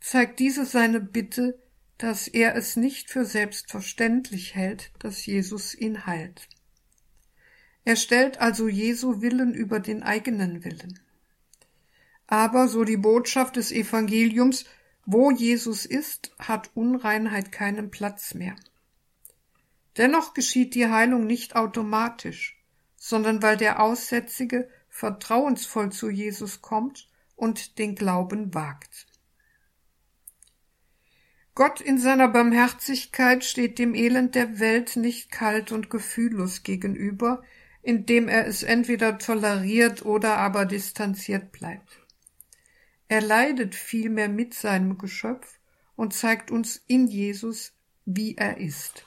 zeigt diese seine Bitte, dass er es nicht für selbstverständlich hält, dass Jesus ihn heilt. Er stellt also Jesu Willen über den eigenen Willen. Aber, so die Botschaft des Evangeliums, wo Jesus ist, hat Unreinheit keinen Platz mehr. Dennoch geschieht die Heilung nicht automatisch, sondern weil der Aussätzige vertrauensvoll zu Jesus kommt und den Glauben wagt. Gott in seiner Barmherzigkeit steht dem Elend der Welt nicht kalt und gefühllos gegenüber, indem er es entweder toleriert oder aber distanziert bleibt. Er leidet vielmehr mit seinem Geschöpf und zeigt uns in Jesus, wie er ist.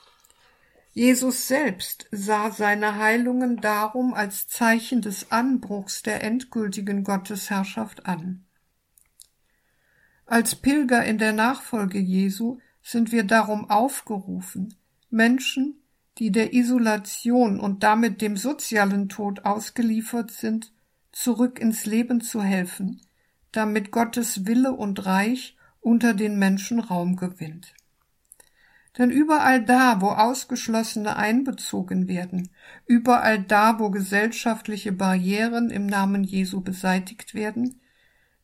Jesus selbst sah seine Heilungen darum als Zeichen des Anbruchs der endgültigen Gottesherrschaft an. Als Pilger in der Nachfolge Jesu sind wir darum aufgerufen, Menschen, die der Isolation und damit dem sozialen Tod ausgeliefert sind, zurück ins Leben zu helfen, damit Gottes Wille und Reich unter den Menschen Raum gewinnt. Denn überall da, wo Ausgeschlossene einbezogen werden, überall da, wo gesellschaftliche Barrieren im Namen Jesu beseitigt werden,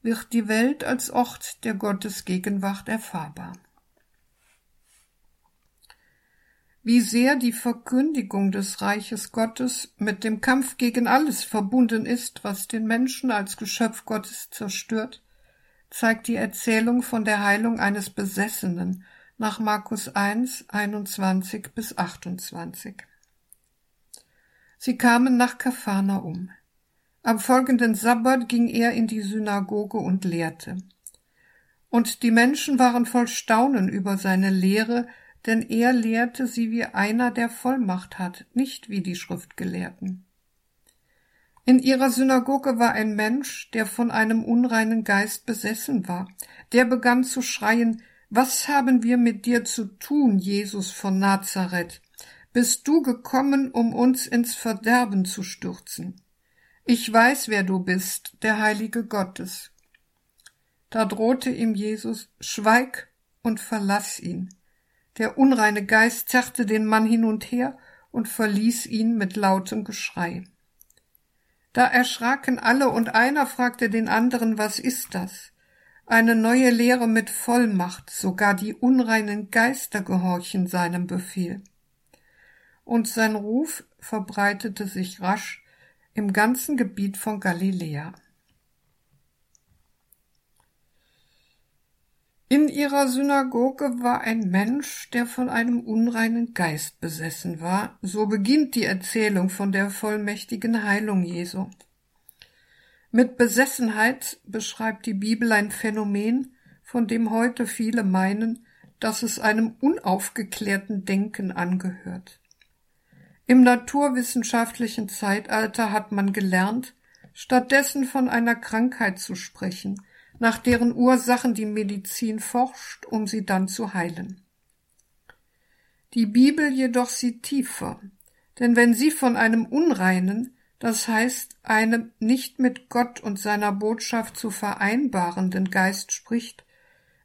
wird die Welt als Ort der Gottesgegenwart erfahrbar. Wie sehr die Verkündigung des Reiches Gottes mit dem Kampf gegen alles verbunden ist, was den Menschen als Geschöpf Gottes zerstört, zeigt die Erzählung von der Heilung eines Besessenen nach Markus 1, 21 bis 28. Sie kamen nach um. Am folgenden Sabbat ging er in die Synagoge und lehrte. Und die Menschen waren voll Staunen über seine Lehre, denn er lehrte sie wie einer, der Vollmacht hat, nicht wie die Schriftgelehrten. In ihrer Synagoge war ein Mensch, der von einem unreinen Geist besessen war. Der begann zu schreien, was haben wir mit dir zu tun, Jesus von Nazareth? Bist du gekommen, um uns ins Verderben zu stürzen? Ich weiß, wer du bist, der Heilige Gottes. Da drohte ihm Jesus, schweig und verlass ihn. Der unreine Geist zerrte den Mann hin und her und verließ ihn mit lautem Geschrei. Da erschraken alle und einer fragte den anderen, was ist das? Eine neue Lehre mit Vollmacht, sogar die unreinen Geister gehorchen seinem Befehl. Und sein Ruf verbreitete sich rasch im ganzen Gebiet von Galiläa. In ihrer Synagoge war ein Mensch, der von einem unreinen Geist besessen war. So beginnt die Erzählung von der vollmächtigen Heilung Jesu. Mit Besessenheit beschreibt die Bibel ein Phänomen, von dem heute viele meinen, dass es einem unaufgeklärten Denken angehört. Im naturwissenschaftlichen Zeitalter hat man gelernt, stattdessen von einer Krankheit zu sprechen, nach deren Ursachen die Medizin forscht, um sie dann zu heilen. Die Bibel jedoch sieht tiefer, denn wenn sie von einem unreinen, das heißt einem nicht mit Gott und seiner Botschaft zu vereinbarenden Geist spricht,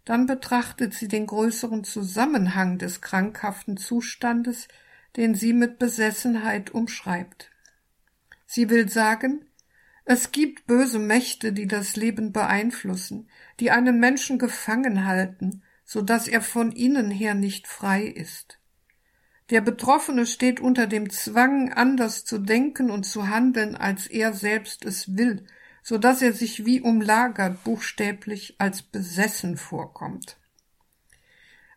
dann betrachtet sie den größeren Zusammenhang des krankhaften Zustandes, den sie mit Besessenheit umschreibt. Sie will sagen, es gibt böse Mächte, die das Leben beeinflussen, die einen Menschen gefangen halten, so dass er von innen her nicht frei ist. Der Betroffene steht unter dem Zwang, anders zu denken und zu handeln, als er selbst es will, so dass er sich wie umlagert, buchstäblich als besessen vorkommt.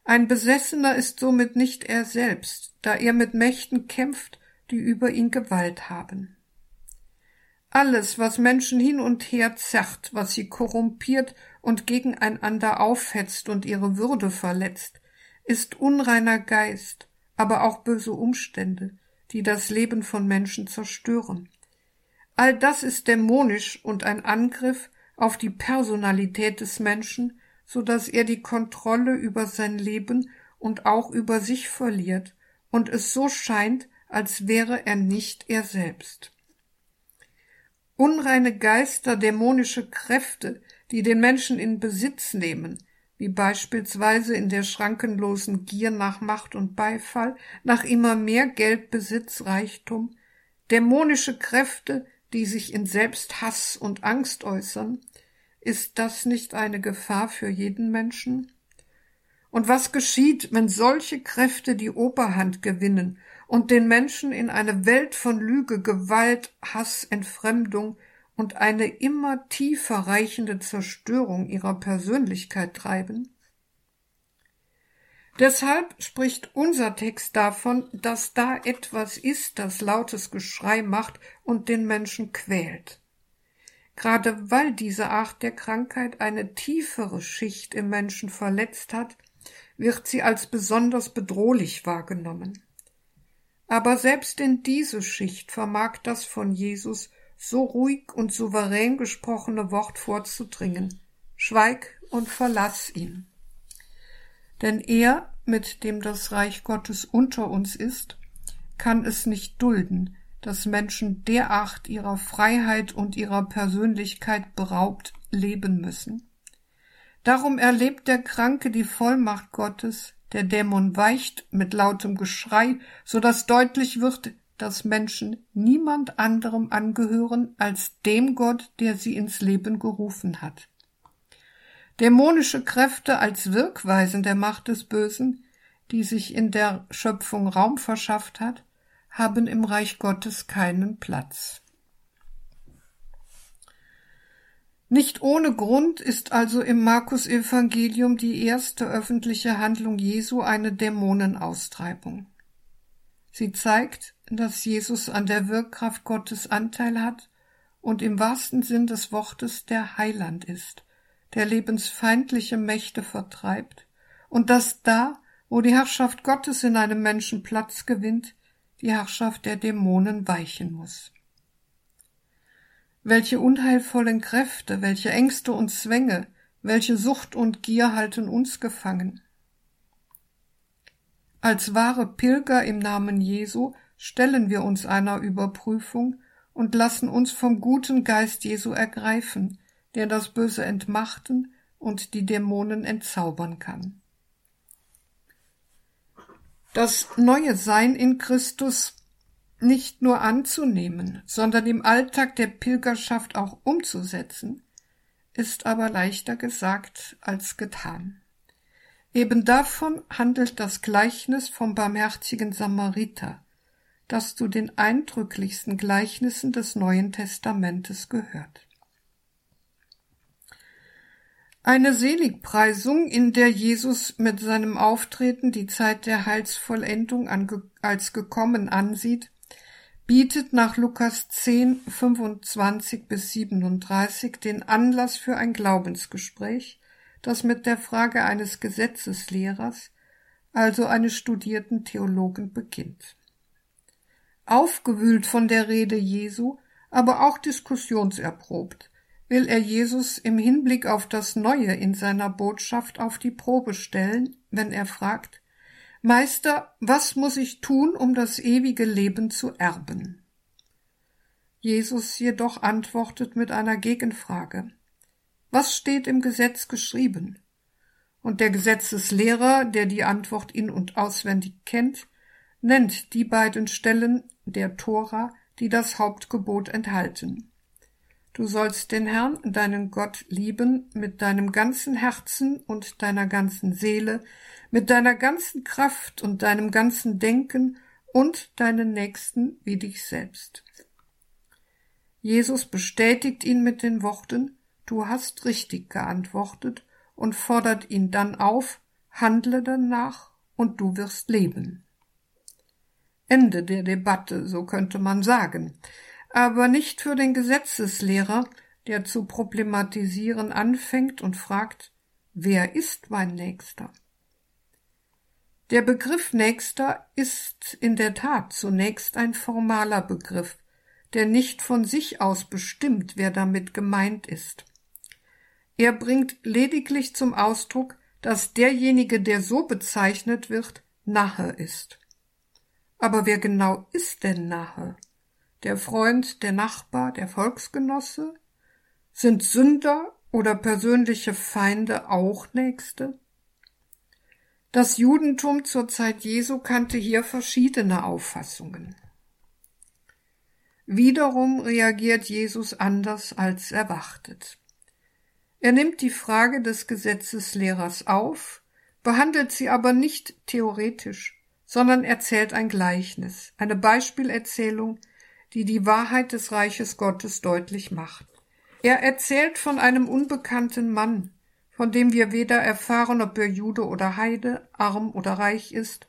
Ein Besessener ist somit nicht er selbst, da er mit Mächten kämpft, die über ihn Gewalt haben. Alles, was Menschen hin und her zerrt, was sie korrumpiert und gegeneinander aufhetzt und ihre Würde verletzt, ist unreiner Geist, aber auch böse Umstände, die das Leben von Menschen zerstören. All das ist dämonisch und ein Angriff auf die Personalität des Menschen, so dass er die Kontrolle über sein Leben und auch über sich verliert und es so scheint, als wäre er nicht er selbst. Unreine Geister, dämonische Kräfte, die den Menschen in Besitz nehmen, wie beispielsweise in der schrankenlosen Gier nach Macht und Beifall, nach immer mehr Geld, Besitz, Reichtum, dämonische Kräfte, die sich in Selbsthass und Angst äußern, ist das nicht eine Gefahr für jeden Menschen? Und was geschieht, wenn solche Kräfte die Oberhand gewinnen und den Menschen in eine Welt von Lüge, Gewalt, Hass, Entfremdung und eine immer tiefer reichende Zerstörung ihrer Persönlichkeit treiben? Deshalb spricht unser Text davon, dass da etwas ist, das lautes Geschrei macht und den Menschen quält. Gerade weil diese Art der Krankheit eine tiefere Schicht im Menschen verletzt hat, wird sie als besonders bedrohlich wahrgenommen. Aber selbst in diese Schicht vermag das von Jesus so ruhig und souverän gesprochene Wort vorzudringen. Schweig und verlass ihn. Denn er, mit dem das Reich Gottes unter uns ist, kann es nicht dulden, dass Menschen derart ihrer Freiheit und ihrer Persönlichkeit beraubt leben müssen. Darum erlebt der Kranke die Vollmacht Gottes, der Dämon weicht mit lautem Geschrei, so dass deutlich wird, dass Menschen niemand anderem angehören als dem Gott, der sie ins Leben gerufen hat. Dämonische Kräfte als Wirkweisen der Macht des Bösen, die sich in der Schöpfung Raum verschafft hat, haben im Reich Gottes keinen Platz. Nicht ohne Grund ist also im Markus Evangelium die erste öffentliche Handlung Jesu eine Dämonenaustreibung. Sie zeigt, dass Jesus an der Wirkkraft Gottes Anteil hat und im wahrsten Sinn des Wortes der Heiland ist, der lebensfeindliche Mächte vertreibt und dass da, wo die Herrschaft Gottes in einem Menschen Platz gewinnt, die Herrschaft der Dämonen weichen muss. Welche unheilvollen Kräfte, welche Ängste und Zwänge, welche Sucht und Gier halten uns gefangen. Als wahre Pilger im Namen Jesu stellen wir uns einer Überprüfung und lassen uns vom guten Geist Jesu ergreifen, der das Böse entmachten und die Dämonen entzaubern kann. Das neue Sein in Christus nicht nur anzunehmen, sondern im Alltag der Pilgerschaft auch umzusetzen, ist aber leichter gesagt als getan. Eben davon handelt das Gleichnis vom barmherzigen Samariter, das zu den eindrücklichsten Gleichnissen des Neuen Testamentes gehört. Eine Seligpreisung, in der Jesus mit seinem Auftreten die Zeit der Heilsvollendung als gekommen ansieht, bietet nach Lukas 10, 25 bis 37 den Anlass für ein Glaubensgespräch, das mit der Frage eines Gesetzeslehrers, also eines studierten Theologen, beginnt. Aufgewühlt von der Rede Jesu, aber auch diskussionserprobt, will er Jesus im Hinblick auf das Neue in seiner Botschaft auf die Probe stellen, wenn er fragt, Meister, was muss ich tun, um das ewige Leben zu erben? Jesus jedoch antwortet mit einer Gegenfrage. Was steht im Gesetz geschrieben? Und der Gesetzeslehrer, der die Antwort in und auswendig kennt, nennt die beiden Stellen der Tora, die das Hauptgebot enthalten. Du sollst den Herrn, deinen Gott, lieben mit deinem ganzen Herzen und deiner ganzen Seele, mit deiner ganzen Kraft und deinem ganzen Denken und deinen Nächsten wie dich selbst. Jesus bestätigt ihn mit den Worten Du hast richtig geantwortet und fordert ihn dann auf, handle danach und du wirst leben. Ende der Debatte, so könnte man sagen, aber nicht für den Gesetzeslehrer, der zu problematisieren anfängt und fragt, wer ist mein Nächster? Der Begriff Nächster ist in der Tat zunächst ein formaler Begriff, der nicht von sich aus bestimmt, wer damit gemeint ist. Er bringt lediglich zum Ausdruck, dass derjenige, der so bezeichnet wird, nahe ist. Aber wer genau ist denn nahe? Der Freund, der Nachbar, der Volksgenosse? Sind Sünder oder persönliche Feinde auch Nächste? Das Judentum zur Zeit Jesu kannte hier verschiedene Auffassungen. Wiederum reagiert Jesus anders als erwartet. Er nimmt die Frage des Gesetzeslehrers auf, behandelt sie aber nicht theoretisch, sondern erzählt ein Gleichnis, eine Beispielerzählung, die die Wahrheit des Reiches Gottes deutlich macht. Er erzählt von einem unbekannten Mann, von dem wir weder erfahren, ob er Jude oder Heide, arm oder reich ist,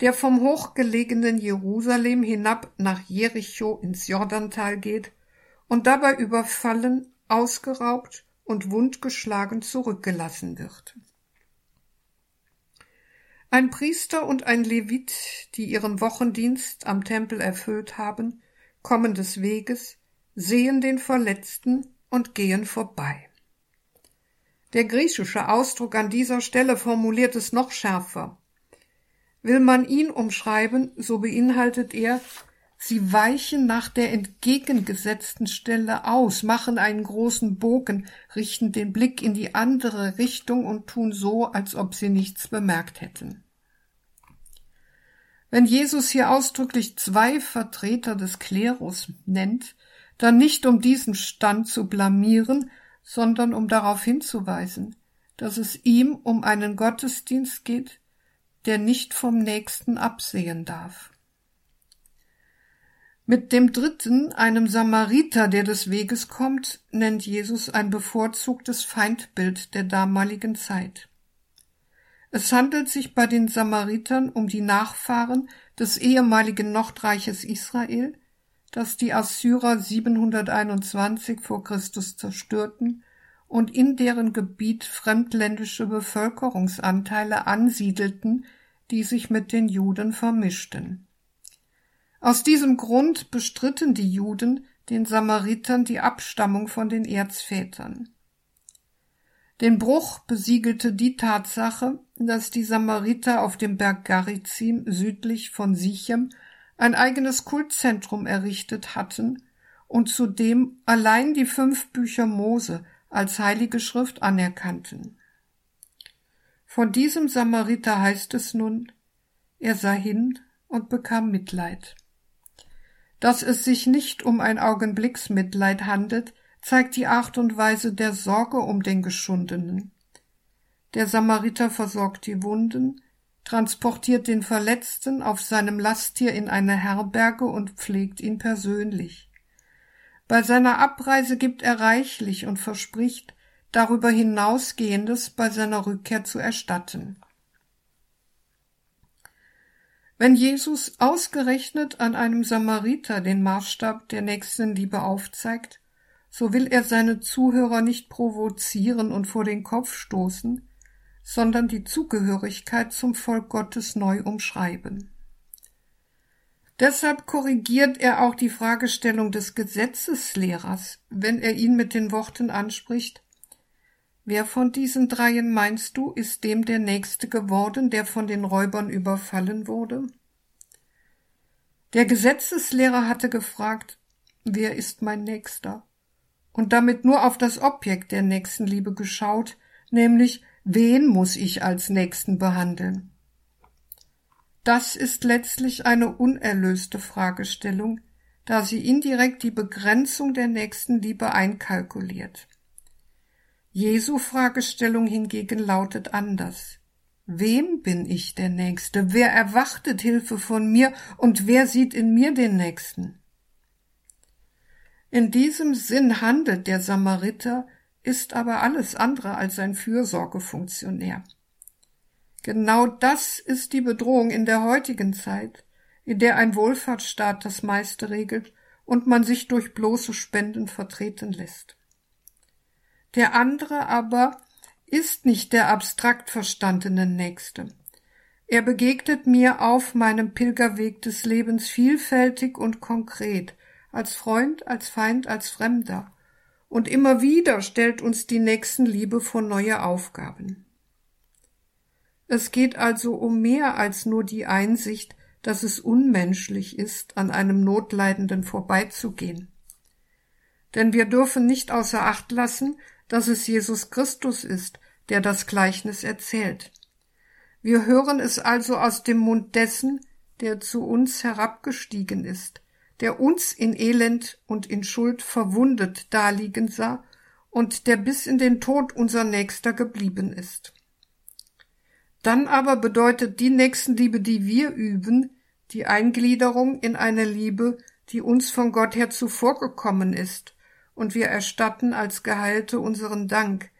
der vom hochgelegenen Jerusalem hinab nach Jericho ins Jordantal geht und dabei überfallen, ausgeraubt und wundgeschlagen zurückgelassen wird. Ein Priester und ein Levit, die ihren Wochendienst am Tempel erfüllt haben, kommen des Weges, sehen den Verletzten und gehen vorbei. Der griechische Ausdruck an dieser Stelle formuliert es noch schärfer. Will man ihn umschreiben, so beinhaltet er, sie weichen nach der entgegengesetzten Stelle aus, machen einen großen Bogen, richten den Blick in die andere Richtung und tun so, als ob sie nichts bemerkt hätten. Wenn Jesus hier ausdrücklich zwei Vertreter des Klerus nennt, dann nicht um diesen Stand zu blamieren, sondern um darauf hinzuweisen, dass es ihm um einen Gottesdienst geht, der nicht vom Nächsten absehen darf. Mit dem dritten, einem Samariter, der des Weges kommt, nennt Jesus ein bevorzugtes Feindbild der damaligen Zeit. Es handelt sich bei den Samaritern um die Nachfahren des ehemaligen Nordreiches Israel, das die Assyrer 721 vor Christus zerstörten und in deren Gebiet fremdländische Bevölkerungsanteile ansiedelten, die sich mit den Juden vermischten. Aus diesem Grund bestritten die Juden den Samaritern die Abstammung von den Erzvätern. Den Bruch besiegelte die Tatsache, dass die Samariter auf dem Berg Garizim südlich von Sichem ein eigenes Kultzentrum errichtet hatten und zudem allein die fünf Bücher Mose als heilige Schrift anerkannten. Von diesem Samariter heißt es nun, er sah hin und bekam Mitleid. Dass es sich nicht um ein Augenblicksmitleid handelt, zeigt die Art und Weise der Sorge um den Geschundenen. Der Samariter versorgt die Wunden, transportiert den Verletzten auf seinem Lasttier in eine Herberge und pflegt ihn persönlich. Bei seiner Abreise gibt er reichlich und verspricht, darüber hinausgehendes bei seiner Rückkehr zu erstatten. Wenn Jesus ausgerechnet an einem Samariter den Maßstab der Nächstenliebe aufzeigt, so will er seine Zuhörer nicht provozieren und vor den Kopf stoßen, sondern die Zugehörigkeit zum Volk Gottes neu umschreiben. Deshalb korrigiert er auch die Fragestellung des Gesetzeslehrers, wenn er ihn mit den Worten anspricht Wer von diesen dreien meinst du, ist dem der Nächste geworden, der von den Räubern überfallen wurde? Der Gesetzeslehrer hatte gefragt, wer ist mein Nächster? Und damit nur auf das Objekt der Nächstenliebe geschaut, nämlich wen muss ich als Nächsten behandeln? Das ist letztlich eine unerlöste Fragestellung, da sie indirekt die Begrenzung der Nächstenliebe einkalkuliert. Jesu Fragestellung hingegen lautet anders. Wem bin ich der Nächste? Wer erwartet Hilfe von mir und wer sieht in mir den Nächsten? In diesem Sinn handelt der Samariter, ist aber alles andere als ein Fürsorgefunktionär. Genau das ist die Bedrohung in der heutigen Zeit, in der ein Wohlfahrtsstaat das meiste regelt und man sich durch bloße Spenden vertreten lässt. Der andere aber ist nicht der abstrakt verstandene Nächste. Er begegnet mir auf meinem Pilgerweg des Lebens vielfältig und konkret, als Freund, als Feind, als Fremder. Und immer wieder stellt uns die Nächstenliebe vor neue Aufgaben. Es geht also um mehr als nur die Einsicht, dass es unmenschlich ist, an einem Notleidenden vorbeizugehen. Denn wir dürfen nicht außer Acht lassen, dass es Jesus Christus ist, der das Gleichnis erzählt. Wir hören es also aus dem Mund dessen, der zu uns herabgestiegen ist, der uns in Elend und in Schuld verwundet daliegen sah und der bis in den Tod unser Nächster geblieben ist. Dann aber bedeutet die Nächstenliebe, die wir üben, die Eingliederung in eine Liebe, die uns von Gott her zuvorgekommen ist und wir erstatten als Geheilte unseren Dank,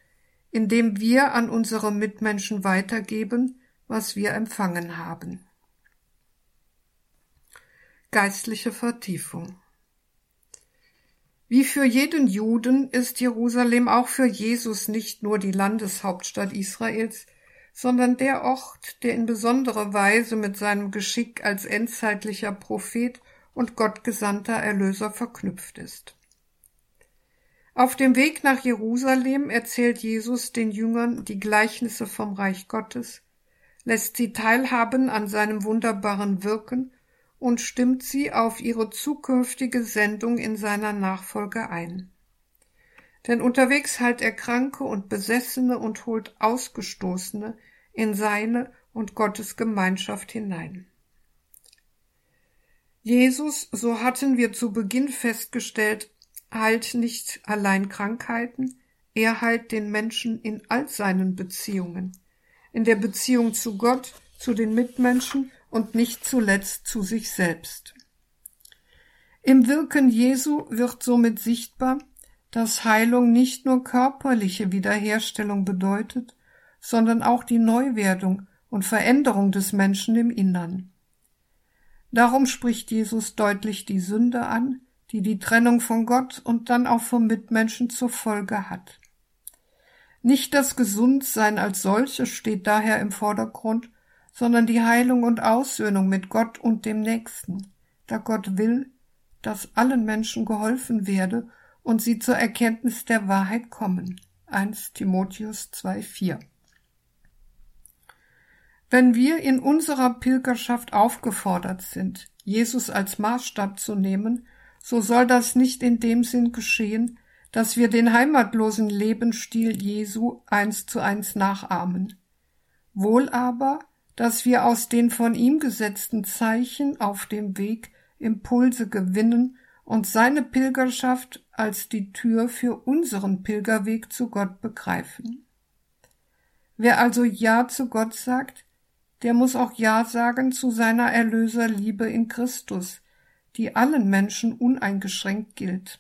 indem wir an unsere Mitmenschen weitergeben, was wir empfangen haben. Geistliche Vertiefung Wie für jeden Juden ist Jerusalem auch für Jesus nicht nur die Landeshauptstadt Israels, sondern der Ort, der in besonderer Weise mit seinem Geschick als endzeitlicher Prophet und gottgesandter Erlöser verknüpft ist. Auf dem Weg nach Jerusalem erzählt Jesus den Jüngern die Gleichnisse vom Reich Gottes, lässt sie teilhaben an seinem wunderbaren Wirken und stimmt sie auf ihre zukünftige Sendung in seiner Nachfolge ein. Denn unterwegs heilt er Kranke und Besessene und holt Ausgestoßene in seine und Gottes Gemeinschaft hinein. Jesus, so hatten wir zu Beginn festgestellt, heilt nicht allein Krankheiten, er heilt den Menschen in all seinen Beziehungen, in der Beziehung zu Gott, zu den Mitmenschen und nicht zuletzt zu sich selbst. Im Wirken Jesu wird somit sichtbar, dass Heilung nicht nur körperliche Wiederherstellung bedeutet, sondern auch die Neuwerdung und Veränderung des Menschen im Innern. Darum spricht Jesus deutlich die Sünde an, die die Trennung von Gott und dann auch vom Mitmenschen zur Folge hat. Nicht das Gesundsein als solches steht daher im Vordergrund, sondern die Heilung und Aussöhnung mit Gott und dem Nächsten, da Gott will, dass allen Menschen geholfen werde und sie zur Erkenntnis der Wahrheit kommen. 1 Timotheus 2,4 Wenn wir in unserer Pilgerschaft aufgefordert sind, Jesus als Maßstab zu nehmen, so soll das nicht in dem Sinn geschehen, dass wir den heimatlosen Lebensstil Jesu eins zu eins nachahmen. Wohl aber, dass wir aus den von ihm gesetzten Zeichen auf dem Weg Impulse gewinnen und seine Pilgerschaft als die Tür für unseren Pilgerweg zu Gott begreifen. Wer also Ja zu Gott sagt, der muss auch Ja sagen zu seiner Erlöserliebe in Christus, die allen Menschen uneingeschränkt gilt.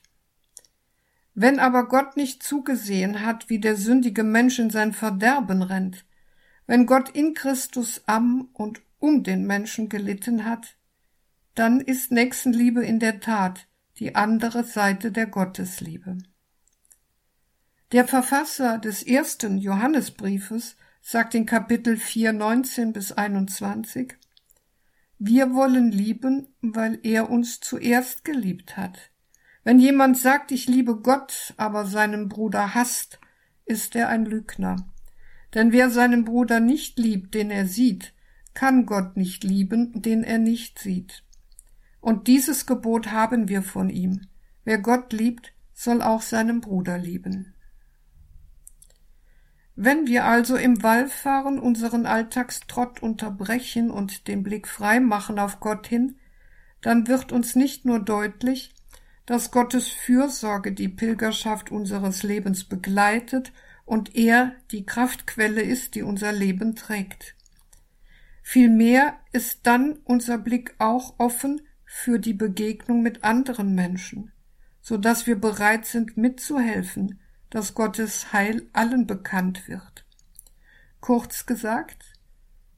Wenn aber Gott nicht zugesehen hat, wie der sündige Mensch in sein Verderben rennt, wenn Gott in Christus am und um den Menschen gelitten hat, dann ist Nächstenliebe in der Tat die andere Seite der Gottesliebe. Der Verfasser des ersten Johannesbriefes sagt in Kapitel 4, 19 bis 21, wir wollen lieben, weil er uns zuerst geliebt hat. Wenn jemand sagt, ich liebe Gott, aber seinen Bruder hasst, ist er ein Lügner. Denn wer seinen Bruder nicht liebt, den er sieht, kann Gott nicht lieben, den er nicht sieht. Und dieses Gebot haben wir von ihm. Wer Gott liebt, soll auch seinen Bruder lieben. Wenn wir also im Wallfahren unseren Alltagstrott unterbrechen und den Blick frei machen auf Gott hin, dann wird uns nicht nur deutlich, dass Gottes Fürsorge die Pilgerschaft unseres Lebens begleitet und er die Kraftquelle ist, die unser Leben trägt. Vielmehr ist dann unser Blick auch offen für die Begegnung mit anderen Menschen, so dass wir bereit sind mitzuhelfen, dass Gottes Heil allen bekannt wird. Kurz gesagt,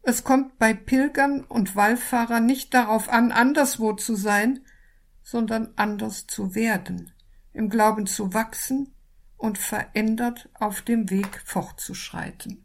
es kommt bei Pilgern und Wallfahrern nicht darauf an, anderswo zu sein, sondern anders zu werden, im Glauben zu wachsen und verändert auf dem Weg fortzuschreiten.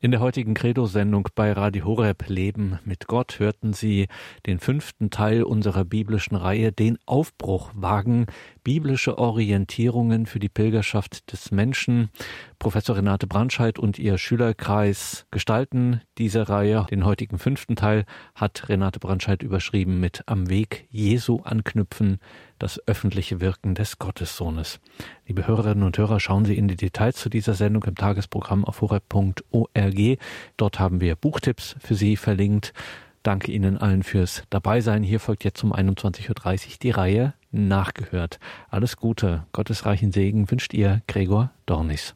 In der heutigen Credo-Sendung bei Radio Horeb Leben mit Gott hörten Sie den fünften Teil unserer biblischen Reihe Den Aufbruch wagen, biblische Orientierungen für die Pilgerschaft des Menschen. Professor Renate Brandscheid und ihr Schülerkreis gestalten diese Reihe. Den heutigen fünften Teil hat Renate Brandscheid überschrieben mit Am Weg Jesu anknüpfen, das öffentliche Wirken des Gottessohnes. Liebe Hörerinnen und Hörer, schauen Sie in die Details zu dieser Sendung im Tagesprogramm auf horeb.org. Dort haben wir Buchtipps für Sie verlinkt. Danke Ihnen allen fürs Dabeisein. Hier folgt jetzt um 21.30 Uhr die Reihe Nachgehört. Alles Gute, Gottes reichen Segen wünscht Ihr Gregor Dornis.